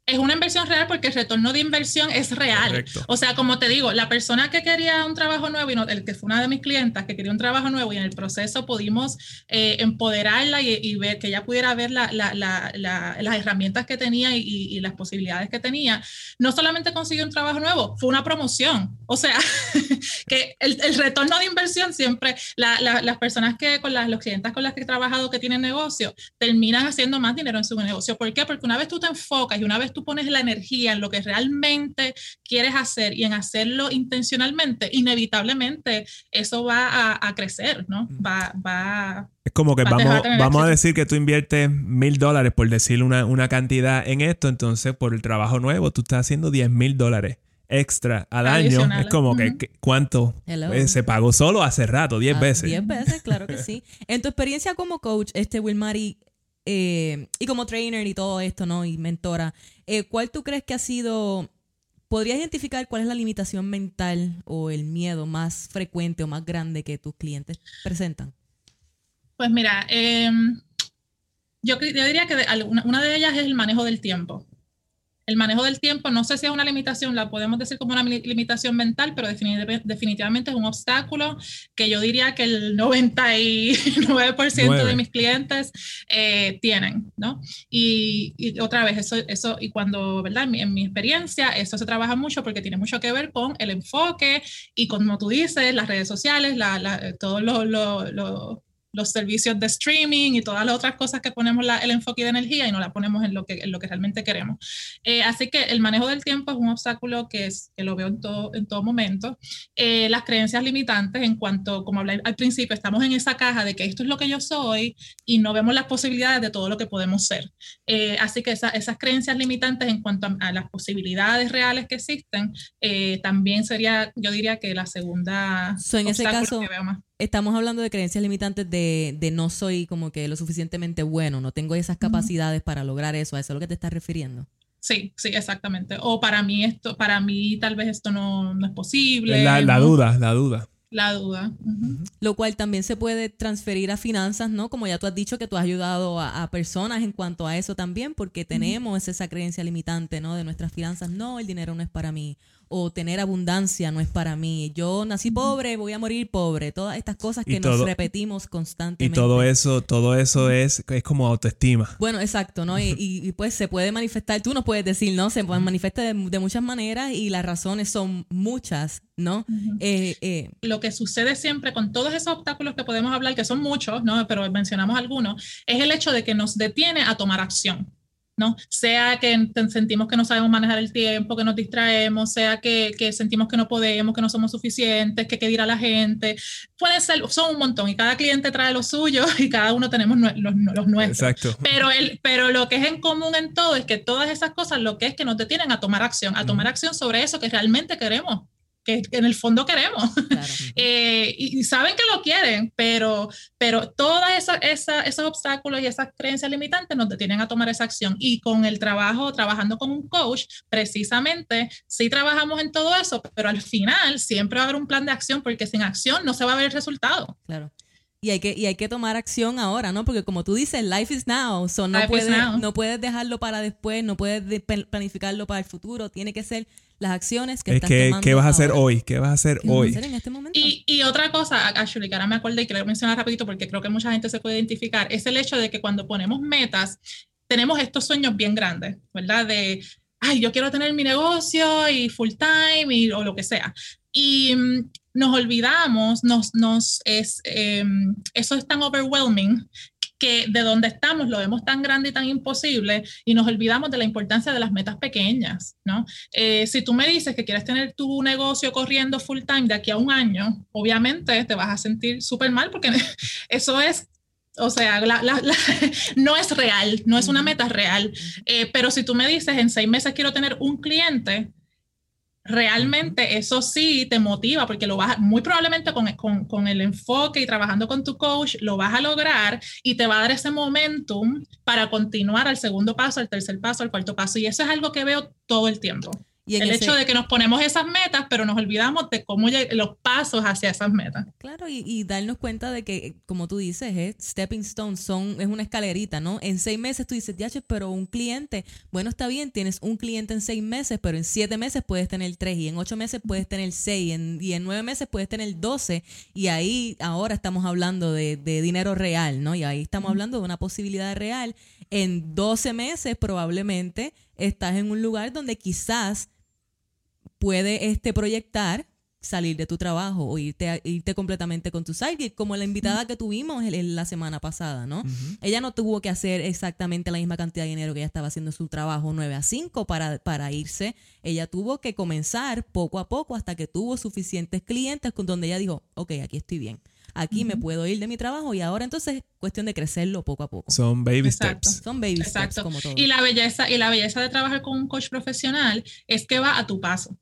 Speaker 1: es una inversión real porque el retorno de inversión es real. O sea, como te digo, la persona que quería un trabajo nuevo, y no, el que fue una de mis clientas que quería un trabajo nuevo y en el proceso pudimos eh, empoderarla y, ver que ella pudiera ver la, la, la, las herramientas que tenía y, y, las posibilidades que tenía, no solamente consiguió un trabajo nuevo, fue una promoción. O sea, que el, el, retorno de inversión siempre, las personas que, con las los clientes con las que he trabajado que tienen negocio, terminan haciendo más dinero en su negocio. ¿Por qué? Porque una vez tú te enfocas y una vez tú pones la energía en lo que realmente quieres hacer y en hacerlo intencionalmente, inevitablemente eso va a, crecer, ¿no? Va, va
Speaker 2: es como que vamos, vamos a decir que tú inviertes mil dólares, por decir una, una, cantidad en esto, entonces por el trabajo nuevo tú estás haciendo 10 mil dólares extra al año. Es como que, ¿cuánto? Eh, se pagó solo hace rato, 10 ah, veces.
Speaker 3: 10 veces, claro que sí. En tu experiencia como coach, este Wilmary, eh, y como trainer y todo esto, ¿no? Y mentora, eh, ¿cuál tú crees que ha sido, podrías identificar cuál es la limitación mental o el miedo más frecuente o más grande que tus clientes presentan?
Speaker 1: Pues mira, em, yo, yo, diría que una de ellas es el manejo del tiempo. El manejo del tiempo, no sé si es una limitación, la podemos decir como una limitación mental, pero definitivamente es un obstáculo que yo diría que el 99% de mis clientes eh, tienen, ¿no? Y, otra vez, eso, eso y cuando, ¿verdad? En mi, experiencia, eso se trabaja mucho porque tiene mucho que ver con el enfoque y como tú dices, las redes sociales, la, la, todo lo, lo los servicios de streaming y todas las otras cosas que ponemos el enfoque de energía y no la ponemos en lo que, en lo que realmente queremos. Eh, así que el manejo del tiempo es un obstáculo que, es, que lo veo en todo, en todo momento. Eh, las creencias limitantes en cuanto, como hablé al principio, estamos en esa caja de que esto es lo que yo soy y no vemos las posibilidades de todo lo que podemos ser. Eh, así que esas creencias limitantes en cuanto a, las posibilidades reales que existen, también sería, yo diría que la segunda...
Speaker 3: So, en ese caso, que veo más estamos hablando de creencias limitantes de, de, no soy como que lo suficientemente bueno, no tengo esas capacidades para lograr eso, ¿a eso es lo que te estás refiriendo?
Speaker 1: Sí, sí, exactamente. O para mí esto, para mí tal vez esto no, no es posible.
Speaker 2: La, la duda, la duda.
Speaker 1: La duda.
Speaker 3: Lo cual también se puede transferir a finanzas, ¿no? Como ya tú has dicho que tú has ayudado a, personas en cuanto a eso también, porque tenemos esa creencia limitante, ¿no? De nuestras finanzas, no, el dinero no es para mí o tener abundancia no es para mí. Yo nací pobre, voy a morir pobre. Todas estas cosas que nos repetimos constantemente.
Speaker 2: Y todo eso, todo eso es, es como autoestima.
Speaker 3: Bueno, exacto, ¿no? y, pues se puede manifestar, tú nos puedes decir, ¿no? Se manifiesta de, de muchas maneras y las razones son muchas, ¿no?
Speaker 1: Eh, eh, Lo que sucede siempre con todos esos obstáculos que podemos hablar, que son muchos, ¿no? Pero mencionamos algunos, es el hecho de que nos detiene a tomar acción. ¿No? Sea que sentimos que no sabemos manejar el tiempo, que nos distraemos, sea que, que sentimos que no podemos, que no somos suficientes, que qué dirá la gente. Puede ser, son un montón y cada cliente trae lo suyo y cada uno tenemos los, los nuestros. Exacto. Pero, el, pero lo que es en común en todo es que todas esas cosas lo que es que nos detienen a tomar acción, a tomar acción sobre eso que realmente queremos que, en el fondo queremos. Eh, y, saben que lo quieren, pero, pero todos esa, esos obstáculos y esas creencias limitantes nos detienen a tomar esa acción. Y con el trabajo, trabajando con un coach, precisamente sí trabajamos en todo eso, pero al final siempre va a haber un plan de acción porque sin acción no se va a ver el resultado.
Speaker 3: Claro. Y hay, que, y hay que tomar acción ahora, ¿no? Porque como tú dices, life is now. So no, puedes, no puedes dejarlo para después, no puedes planificarlo para el futuro. Tiene que ser las acciones que estás
Speaker 2: que, ¿Qué vas a hacer hoy? ¿Qué vas a hacer hoy?
Speaker 3: en este momento?
Speaker 1: Y, y, otra cosa, Ashley, que ahora me acordé y quiero mencionar rapidito porque creo que mucha gente se puede identificar, es el hecho de que cuando ponemos metas, tenemos estos sueños bien grandes, ¿verdad? De, ay, yo quiero tener mi negocio y full time y, o lo que sea. Y mm, nos olvidamos, nos, nos es, em, eso es tan overwhelming que de donde estamos lo vemos tan grande y tan imposible y nos olvidamos de la importancia de las metas pequeñas, ¿no? Eh, si tú me dices que quieres tener tu negocio corriendo full time de aquí a un año, obviamente te vas a sentir súper mal porque eso es o sea, no es real, no es una meta real. Eh, pero si tú me dices, en seis meses quiero tener un cliente, realmente eso sí te motiva porque lo vas, muy probablemente con, con, con, el enfoque y trabajando con tu coach, lo vas a lograr y te va a dar ese momentum para continuar al segundo paso, al tercer paso, al cuarto paso. Y eso es algo que veo todo el tiempo el hecho de que nos ponemos esas metas, pero nos olvidamos de cómo los pasos hacia esas metas.
Speaker 3: Claro, y, darnos cuenta de que, como tú dices, es stepping stones, son, es una escalerita, ¿no? En seis meses tú dices, ya, pero un cliente, bueno, está bien, tienes un cliente en seis meses, pero en siete meses puedes tener tres, y en ocho meses puedes tener seis, y en nueve meses puedes tener doce, y ahí ahora estamos hablando de, dinero real, ¿no? Y ahí estamos hablando de una posibilidad real. En doce meses probablemente estás en un lugar donde quizás puede este, proyectar salir de tu trabajo o irte, irte completamente con tu sidekick, como la invitada que tuvimos la semana pasada, ¿no? Ella no tuvo que hacer exactamente la misma cantidad de dinero que ella estaba haciendo su trabajo 9 a 5 para, para irse. Ella tuvo que comenzar poco a poco hasta que tuvo suficientes clientes con donde ella dijo, ok, aquí estoy bien. Aquí me puedo ir de mi trabajo y ahora entonces es cuestión de crecerlo poco a poco.
Speaker 2: Son baby steps.
Speaker 3: Son baby steps como todo.
Speaker 1: Y la belleza y la belleza de trabajar con un coach profesional es que va a tu paso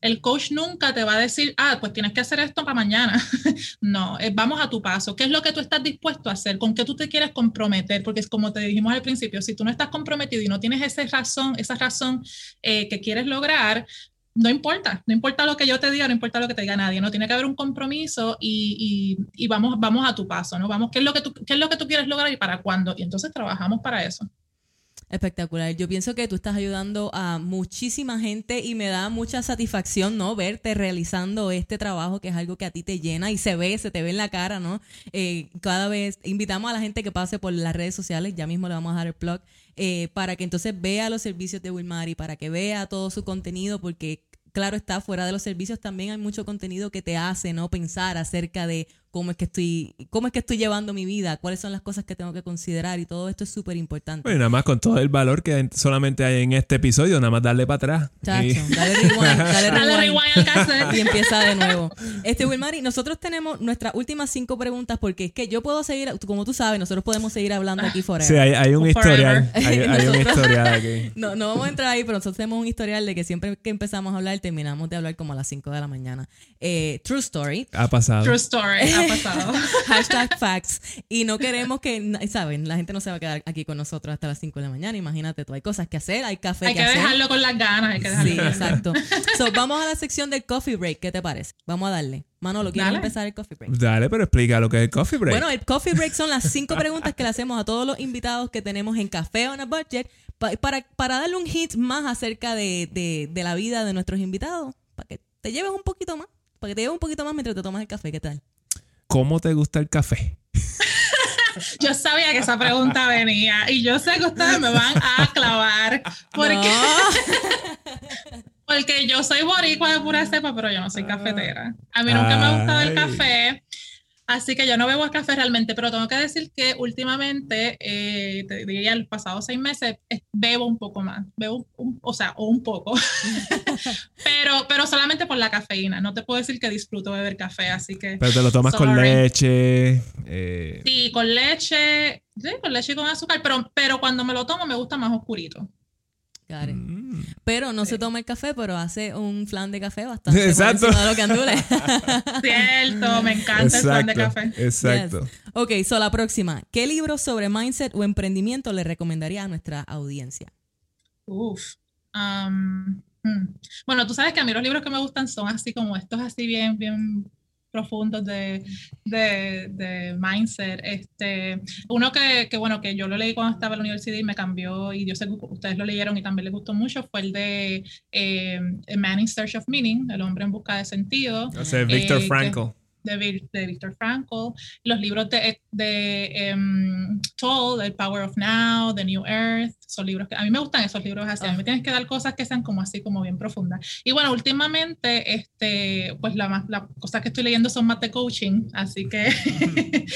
Speaker 1: el coach nunca te va a decir, ah, pues tienes que hacer esto para mañana. no, vamos a tu paso. ¿Qué es lo que tú estás dispuesto a hacer? ¿Con qué tú te quieres comprometer? Porque es como te dijimos al principio, si tú no estás comprometido y no tienes esa razón, esa razón eh, que quieres lograr, no importa, no importa lo que yo te diga, no importa lo que te diga nadie, no tiene que haber un compromiso y, y, vamos, vamos a tu paso, ¿no? Vamos, ¿qué es, lo que tú, ¿qué es lo que tú quieres lograr y para cuándo? Y entonces trabajamos para eso.
Speaker 3: Espectacular. Yo pienso que tú estás ayudando a muchísima gente y me da mucha satisfacción, ¿no? Verte realizando este trabajo que es algo que a ti te llena y se ve, se te ve en la cara, ¿no? Eh, cada vez invitamos a la gente que pase por las redes sociales, ya mismo le vamos a dar el plug, eh, para que entonces vea los servicios de Wilmary, para que vea todo su contenido, porque claro está, fuera de los servicios también hay mucho contenido que te hace, ¿no? Pensar acerca de cómo es que estoy, cómo es que estoy llevando mi vida, cuáles son las cosas que tengo que considerar y todo esto es súper importante.
Speaker 2: Bueno, nada más con todo el valor que solamente hay en este episodio, nada más darle para atrás.
Speaker 3: Chacho, dale rewind, dale rewind, al cassette. y empieza de nuevo. Este Wilmary, nosotros tenemos nuestras últimas cinco preguntas porque es que yo puedo seguir, como tú sabes, nosotros podemos seguir hablando aquí forever.
Speaker 2: Sí, hay, un historial, hay, un historial aquí.
Speaker 3: No, no vamos a entrar ahí, pero nosotros tenemos un historial de que siempre que empezamos a hablar terminamos de hablar como a las 5 de la mañana. Eh, true story.
Speaker 2: Ha pasado.
Speaker 1: True story ha pasado.
Speaker 3: Hashtag facts. Y no queremos que, ¿saben? La gente no se va a quedar aquí con nosotros hasta las 5 de la mañana. Imagínate tú, hay cosas que hacer, hay café
Speaker 1: hay
Speaker 3: que,
Speaker 1: hacer. Hay que dejarlo con las ganas, hay que dejarlo.
Speaker 3: Sí, exacto. So, vamos a la sección del coffee break. ¿Qué te parece? Vamos a darle. Manolo, ¿quieres empezar el coffee break?
Speaker 2: Dale, pero explica lo que es el coffee break.
Speaker 3: Bueno, el coffee break son las cinco preguntas que le hacemos a todos los invitados que tenemos en Café on a Budget para, para darle un hit más acerca de, de, de la vida de nuestros invitados, para que te lleves un poquito más, para que te lleves un poquito más mientras te tomas el café. ¿Qué tal?
Speaker 2: ¿Cómo te gusta el café?
Speaker 1: yo sabía que esa pregunta venía y yo sé que ustedes me van a clavar porque, porque yo soy boricua de pura cepa, pero yo no soy cafetera. A mí nunca me ha gustado el café. Así que yo no bebo café realmente, pero tengo que decir que últimamente, eh, te diría los pasados seis meses, bebo un poco más. Bebo, o sea, o un poco. pero, pero solamente por la cafeína. No te puedo decir que disfruto beber café, así que.
Speaker 2: Pero te lo tomas con leche.
Speaker 1: Eh. Sí, con leche. Sí, con leche y con azúcar, pero, pero cuando me lo tomo me gusta más oscurito.
Speaker 3: Mm. Pero no se toma el café, pero hace un flan de café bastante Exacto. de lo que andule.
Speaker 1: Cierto, me encanta el flan de café.
Speaker 2: Exacto.
Speaker 3: Ok, so la próxima. ¿Qué libro sobre mindset o emprendimiento le recomendaría a nuestra audiencia?
Speaker 1: Uf. Um, hmm. Bueno, tú sabes que a mí los libros que me gustan son así como estos, así bien, bien profundos de, de, mindset. Este, uno que, que, bueno, que yo lo leí cuando estaba en la universidad y me cambió, y yo sé que ustedes lo leyeron y también les gustó mucho, fue el de eh, Man in Search of Meaning, El hombre en busca de sentido.
Speaker 2: O sea, Víctor eh, Frankl
Speaker 1: de, de Viktor Frankl, los libros de, de um, Toll, The Power of Now, The New Earth, son libros que a mí me gustan esos libros así, a mí me tienes que dar cosas que sean como así, como bien profundas. Y bueno, últimamente, este, pues la más, las cosas que estoy leyendo son más de coaching, así que,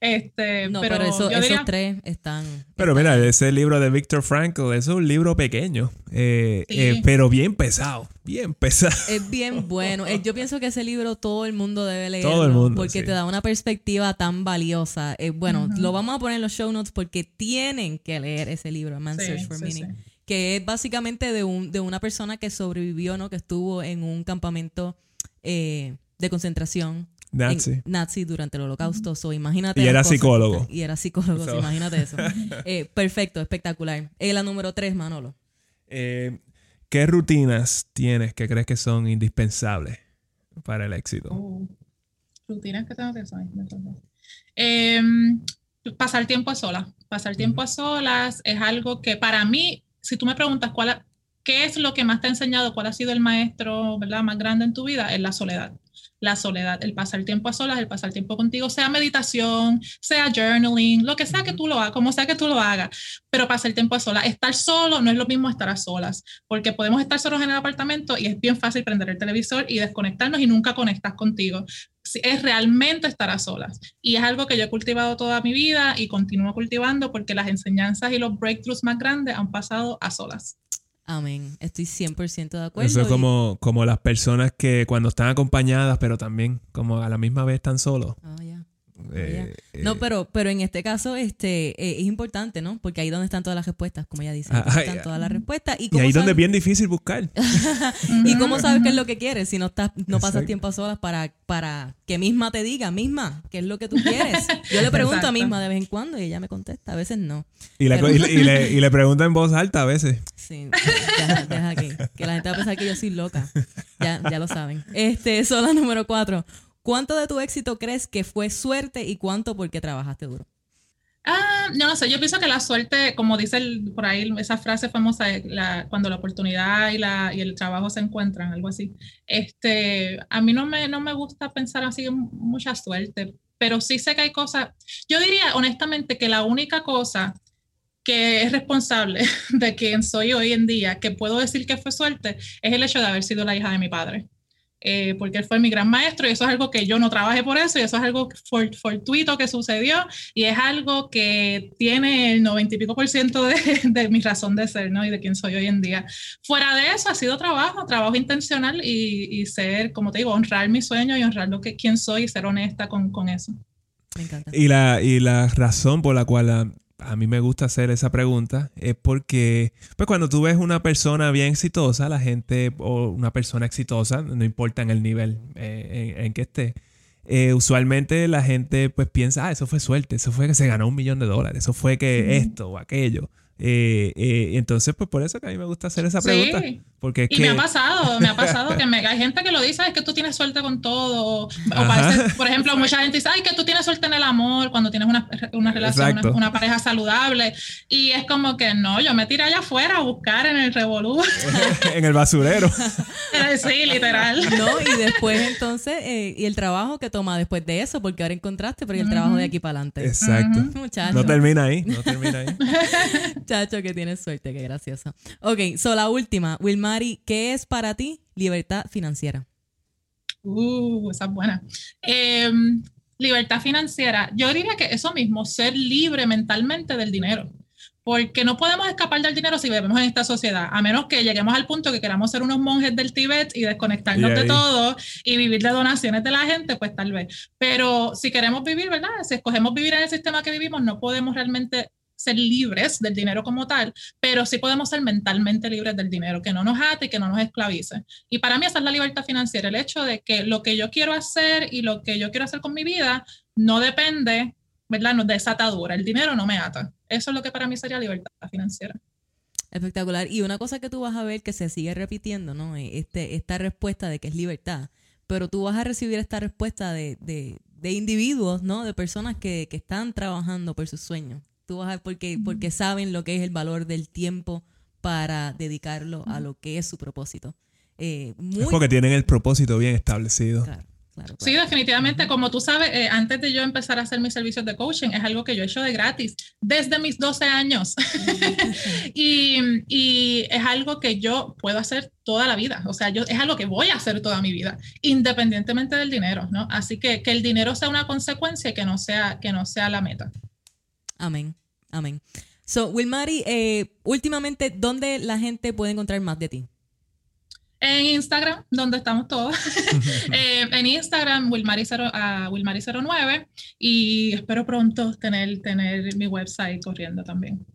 Speaker 1: este,
Speaker 3: no, pero, esos tres están...
Speaker 2: Pero mira, ese libro de Viktor Frankl es un libro pequeño, eh, eh, pero bien pesado, bien pesado.
Speaker 3: Es bien bueno. Eh, yo pienso que ese libro todo el mundo debe leer todo el mundo. Porque te da una perspectiva tan valiosa. Eh, bueno, lo vamos a poner en los show notes porque tienen que leer ese libro, Man Search for Meaning. Que es básicamente de, un, de una persona que sobrevivió, ¿no? Que estuvo en un campamento eh, de concentración.
Speaker 2: Nazi.
Speaker 3: Nazi durante el holocausto. imagínate.
Speaker 2: Y era psicólogo.
Speaker 3: Y era psicólogo, imagínate eso. Eh, perfecto, espectacular. la número tres, Manolo.
Speaker 2: ¿Qué rutinas tienes que crees que son indispensables para el éxito?
Speaker 1: Oh rutinas que tengo que hacer. Em, pasar tiempo a solas. Pasar tiempo a solas es algo que para mí, si tú me preguntas cuál, qué es lo que más te ha enseñado, cuál ha sido el maestro ¿verdad? más grande en tu vida, es la soledad la soledad, el pasar tiempo a solas, el pasar tiempo contigo, sea meditación, sea journaling, lo que sea que tú lo hagas, como sea que tú lo hagas, pero pasar tiempo a solas. Estar solo no es lo mismo estar a solas, porque podemos estar solos en el apartamento y es bien fácil prender el televisor y desconectarnos y nunca conectas contigo. Es realmente estar a solas. Y es algo que yo he cultivado toda mi vida y continúo cultivando porque las enseñanzas y los breakthroughs más grandes han pasado a solas.
Speaker 3: Amén. Estoy 100% de acuerdo.
Speaker 2: Eso es como, como las personas que cuando están acompañadas, pero también como a la misma vez están solos.
Speaker 3: Ah, eh, no, eh, pero, pero en este caso este, eh, es importante, ¿no? Porque ahí donde están todas las respuestas, como ella dice. Ah, están todas las respuestas.
Speaker 2: Y, ahí donde es bien difícil buscar.
Speaker 3: ¿Y cómo sabes qué es lo que quieres si no, estás, no pasas tiempo a solas para, para que misma te diga, misma, qué es lo que tú quieres? Yo le pregunto a misma de vez en cuando y ella me contesta, a veces no.
Speaker 2: Y, le, y, le, y le pregunta en voz alta a veces.
Speaker 3: Sí, deja, deja aquí. Que la gente va a pensar que yo soy loca. Ya, ya lo saben. Este, la número cuatro. ¿Cuánto de tu éxito crees que fue suerte y cuánto porque trabajaste duro?
Speaker 1: Ah, no sé, yo pienso que la suerte, como dice el, por ahí esa frase famosa, cuando la oportunidad y, la, y el trabajo se encuentran, algo así. Este, a mí no me, no me gusta pensar así en mucha suerte, pero sí sé que hay cosas, yo diría honestamente que la única cosa que es responsable de quien soy hoy en día, que puedo decir que fue suerte, es el hecho de haber sido la hija de mi padre. Eh, porque él fue mi gran maestro y eso es algo que yo no trabajé por eso y eso es algo fortuito que sucedió y es algo que tiene el noventa y pico por ciento de, de, mi razón de ser ¿no? y de quién soy hoy en día. Fuera de eso ha sido trabajo, trabajo intencional y, y ser, como te digo, honrar mi sueño y honrar lo que quién soy y ser honesta con, con eso.
Speaker 2: Me encanta. Y la, y la razón por la cual a mí me gusta hacer esa pregunta es porque, pues cuando tú ves una persona bien exitosa, la gente, o una persona exitosa, no importa en el nivel eh, en, que esté, eh, usualmente la gente pues piensa, ah, eso fue suerte, eso fue que se ganó un millón de dólares, eso fue que esto o aquello. Eh, eh, entonces, pues por eso que a mí me gusta hacer esa pregunta. Sí. Porque
Speaker 1: y me ha pasado, me ha pasado que me, hay gente que lo dice, es que tú tienes suerte con todo. O parece, por ejemplo, mucha gente dice, ay, que tú tienes suerte en el amor cuando tienes una, una relación, una, pareja saludable. Y es como que no, yo me tiré allá afuera a buscar en el revolú.
Speaker 2: en el basurero.
Speaker 1: sí, literal.
Speaker 3: No, y después entonces, eh, y el trabajo que toma después de eso, porque ahora encontraste, pero el trabajo de aquí para adelante.
Speaker 2: Exacto. No termina ahí, no termina ahí.
Speaker 3: Chacho, que tienes suerte, qué graciosa. Ok, so la última. Wilmari, ¿qué es para ti libertad financiera?
Speaker 1: Uh, esa es buena. Em, libertad financiera. Yo diría que eso mismo, ser libre mentalmente del dinero. Porque no podemos escapar del dinero si vivimos en esta sociedad, a menos que lleguemos al punto que queramos ser unos monjes del Tíbet y desconectarnos de todo y vivir de donaciones de la gente, pues tal vez. Pero si queremos vivir, ¿verdad? Si escogemos vivir en el sistema que vivimos, no podemos realmente ser libres del dinero como tal, pero sí podemos ser mentalmente libres del dinero, que no nos ate y que no nos esclavice. Y para mí esa es la libertad financiera, el hecho de que lo que yo quiero hacer y lo que yo quiero hacer con mi vida no depende, ¿verdad? de esa atadura, el dinero no me ata. Eso es lo que para mí sería libertad financiera.
Speaker 3: Espectacular. Y una cosa que tú vas a ver que se sigue repitiendo, ¿no? Este, esta respuesta de que es libertad, pero tú vas a recibir esta respuesta de, de, de individuos, ¿no? De personas que, que están trabajando por sus sueños porque, porque saben lo que es el valor del tiempo para dedicarlo a lo que es su propósito.
Speaker 2: Eh, es porque tienen el propósito bien establecido.
Speaker 1: Sí, definitivamente. Como tú sabes, eh, antes de yo empezar a hacer mis servicios de coaching, es algo que yo he hecho de gratis desde mis 12 años. y, y, es algo que yo puedo hacer toda la vida. O sea, yo, es algo que voy a hacer toda mi vida, independientemente del dinero, ¿no? Así que que el dinero sea una consecuencia y que no sea, que no sea la meta.
Speaker 3: Amén. Amén. So, Wilmari, eh, últimamente, ¿dónde la gente puede encontrar más de ti?
Speaker 1: En Instagram, donde estamos todos. Eh, en Instagram, Wilmari09 ah, Wilmari y espero pronto tener, tener mi website corriendo también.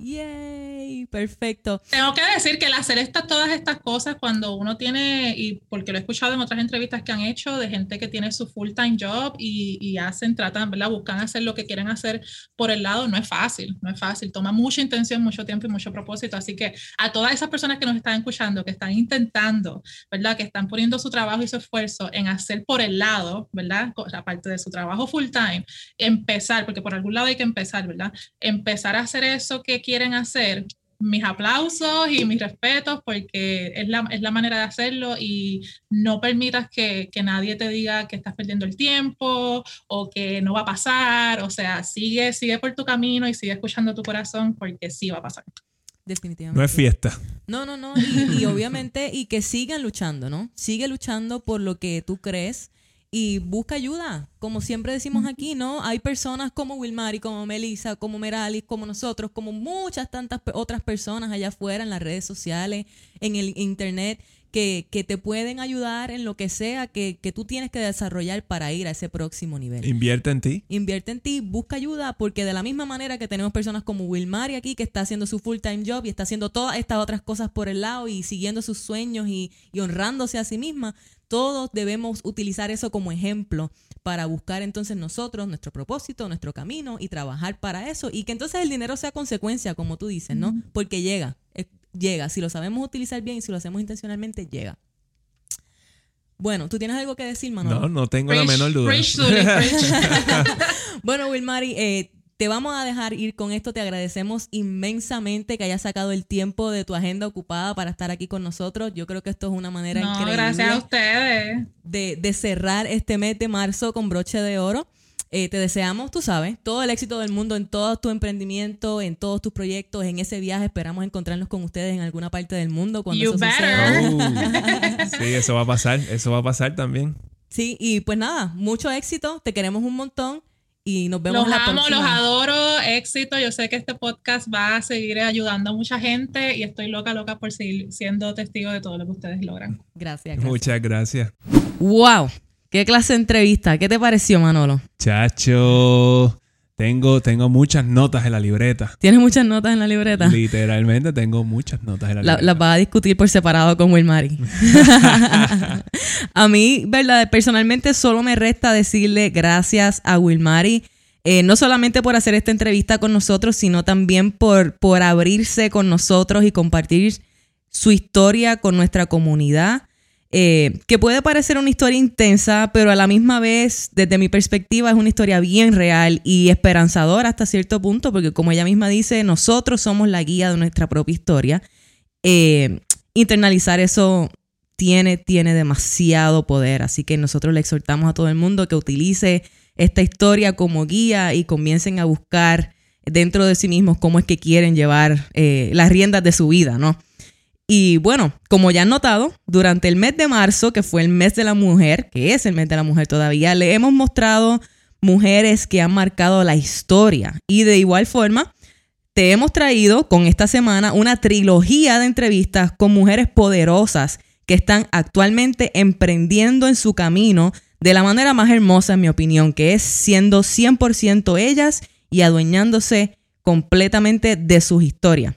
Speaker 3: Yay, perfecto.
Speaker 1: Tengo que decir que el hacer estas, todas estas cosas cuando uno tiene, y porque lo he escuchado en otras entrevistas que han hecho de gente que tiene su full time job y, y hacen, tratan, ¿verdad? Buscan hacer lo que quieren hacer por el lado, no es fácil, no es fácil, toma mucha intención, mucho tiempo y mucho propósito. Así que a todas esas personas que nos están escuchando, que están intentando, ¿verdad? Que están poniendo su trabajo y su esfuerzo en hacer por el lado, ¿verdad? Aparte de su trabajo full time, empezar, porque por algún lado hay que empezar, ¿verdad? Empezar a hacer eso que quieren hacer, mis aplausos y mis respetos porque es la, es la manera de hacerlo y no permitas que, que, nadie te diga que estás perdiendo el tiempo o que no va a pasar. O sea, sigue, sigue por tu camino y sigue escuchando tu corazón porque sí va a pasar.
Speaker 3: Definitivamente.
Speaker 2: No es fiesta.
Speaker 3: No, no, no. Y, y obviamente, y que sigan luchando, ¿no? Sigue luchando por lo que tú crees y busca ayuda. Como siempre decimos aquí, ¿no? Hay personas como Wilmary, como Melissa, como Merali, como nosotros, como muchas tantas otras personas allá afuera en las redes sociales, en el internet, que, que te pueden ayudar en lo que sea que, que, tú tienes que desarrollar para ir a ese próximo nivel.
Speaker 2: Invierte en ti.
Speaker 3: Invierte en ti, busca ayuda, porque de la misma manera que tenemos personas como Wilmary aquí, que está haciendo su full time job y está haciendo todas estas otras cosas por el lado y siguiendo sus sueños y, y honrándose a sí misma, todos debemos utilizar eso como ejemplo para buscar entonces nosotros nuestro propósito, nuestro camino y trabajar para eso y que entonces el dinero sea consecuencia, como tú dices, ¿no? Porque llega, llega. Si lo sabemos utilizar bien y si lo hacemos intencionalmente, llega. Bueno, ¿tú tienes algo que decir, Manuel?
Speaker 2: No, no tengo la menor duda.
Speaker 3: bueno, Wilmary, eh, te vamos a dejar ir con esto. Te agradecemos inmensamente que hayas sacado el tiempo de tu agenda ocupada para estar aquí con nosotros. Yo creo que esto es una manera
Speaker 1: no,
Speaker 3: increíble.
Speaker 1: Gracias a ustedes.
Speaker 3: De, de cerrar este mes de marzo con broche de oro. Eh, te deseamos, tú sabes, todo el éxito del mundo en todo tu emprendimiento, en todos tus proyectos, en ese viaje. Esperamos encontrarnos con ustedes en alguna parte del mundo cuando
Speaker 1: You
Speaker 3: eso
Speaker 1: better.
Speaker 3: suceda.
Speaker 2: Uh, sí, eso va a pasar, eso va a pasar también.
Speaker 3: Sí, y pues nada, mucho éxito, te queremos un montón y nos vemos
Speaker 1: Los
Speaker 3: la
Speaker 1: amo,
Speaker 3: próxima.
Speaker 1: los adoro, éxito. Yo sé que este podcast va a seguir ayudando a mucha gente y estoy loca, loca por seguir siendo testigo de todo lo que ustedes logran.
Speaker 3: Gracias, gracias.
Speaker 2: Muchas gracias.
Speaker 3: Wow, qué clase de entrevista. ¿Qué te pareció, Manolo?
Speaker 2: Chacho, tengo, tengo muchas notas en la libreta.
Speaker 3: ¿Tienes muchas notas en la libreta?
Speaker 2: Literalmente tengo muchas notas en la
Speaker 3: La-
Speaker 2: libreta.
Speaker 3: las vas a discutir por separado con Wilmary. a mí, verdad, personalmente solo me resta decirle gracias a Wilmary, eh, no solamente por hacer esta entrevista con nosotros, sino también por, por abrirse con nosotros y compartir su historia con nuestra comunidad. Eh, que puede parecer una historia intensa, pero a la misma vez, desde mi perspectiva, es una historia bien real y esperanzadora hasta cierto punto, porque como ella misma dice, nosotros somos la guía de nuestra propia historia. Eh, internalizar eso tiene, tiene demasiado poder, así que nosotros le exhortamos a todo el mundo que utilice esta historia como guía y comiencen a buscar dentro de sí mismos cómo es que quieren llevar eh, las riendas de su vida, ¿no? Y bueno, como ya han notado, durante el mes de marzo, que fue el mes de la mujer, que es el mes de la mujer todavía, le hemos mostrado mujeres que han marcado la historia. Y de igual forma, te hemos traído con esta semana una trilogía de entrevistas con mujeres poderosas que están actualmente emprendiendo en su camino de la manera más hermosa, en mi opinión, que es siendo 100% ellas y adueñándose completamente de sus historias.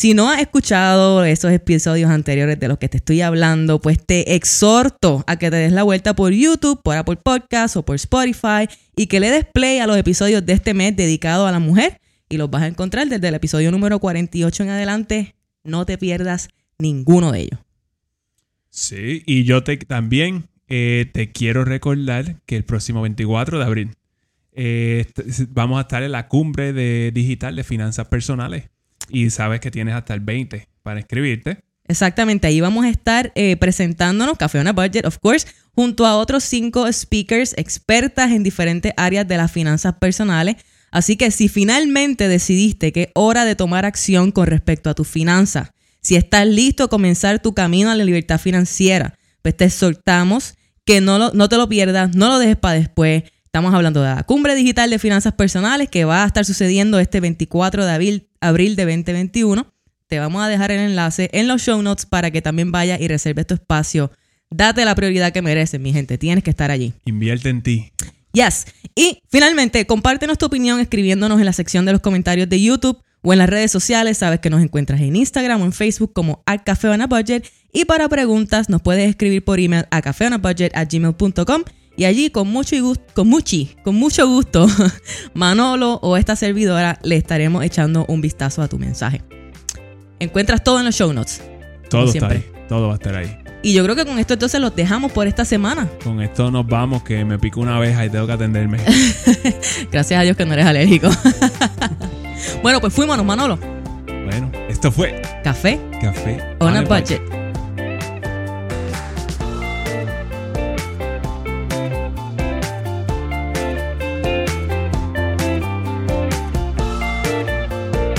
Speaker 3: Si no has escuchado esos episodios anteriores de los que te estoy hablando, pues te exhorto a que te des la vuelta por YouTube, por Apple Podcasts o por Spotify y que le des play a los episodios de este mes dedicado a la mujer y los vas a encontrar desde el episodio número 48 en adelante. No te pierdas ninguno de ellos.
Speaker 2: Sí, y yo también eh, te quiero recordar que el próximo 24 de abril eh, vamos a estar en la cumbre de digital de finanzas personales y sabes que tienes hasta el 20 para inscribirte.
Speaker 3: Exactamente, ahí vamos a estar eh, presentándonos, Café on a Budget, of course, junto a otros cinco speakers expertas en diferentes áreas de las finanzas personales. Así que si finalmente decidiste que es hora de tomar acción con respecto a tus finanzas, si estás listo a comenzar tu camino a la libertad financiera, pues te exhortamos que no, lo- no te lo pierdas, no lo dejes para después. Estamos hablando de la cumbre digital de finanzas personales que va a estar sucediendo este 24 de abril, abril de 2021. Te vamos a dejar el enlace en los show notes para que también vayas y reserves tu espacio. Date la prioridad que mereces, mi gente. Tienes que estar allí.
Speaker 2: Invierte en ti.
Speaker 3: Yes. Y finalmente, compártenos tu opinión escribiéndonos en la sección de los comentarios de YouTube o en las redes sociales. Sabes que nos encuentras en Instagram o en Facebook como al Café on a Budget. Y para preguntas, nos puedes escribir por email a cafeonabudget@gmail.com y allí con mucho y gusto, con muchi, con mucho gusto, Manolo o esta servidora le estaremos echando un vistazo a tu mensaje. Encuentras todo en los show notes.
Speaker 2: Todo está ahí. Todo va a estar ahí.
Speaker 3: Y yo creo que con esto entonces los dejamos por esta semana.
Speaker 2: Con esto nos vamos, que me picó una abeja y tengo que atenderme.
Speaker 3: Gracias a Dios que no eres alérgico. bueno, pues fuimos, Manolo.
Speaker 2: bueno, esto fue
Speaker 3: Café
Speaker 2: Café
Speaker 3: on a
Speaker 2: el
Speaker 3: budget.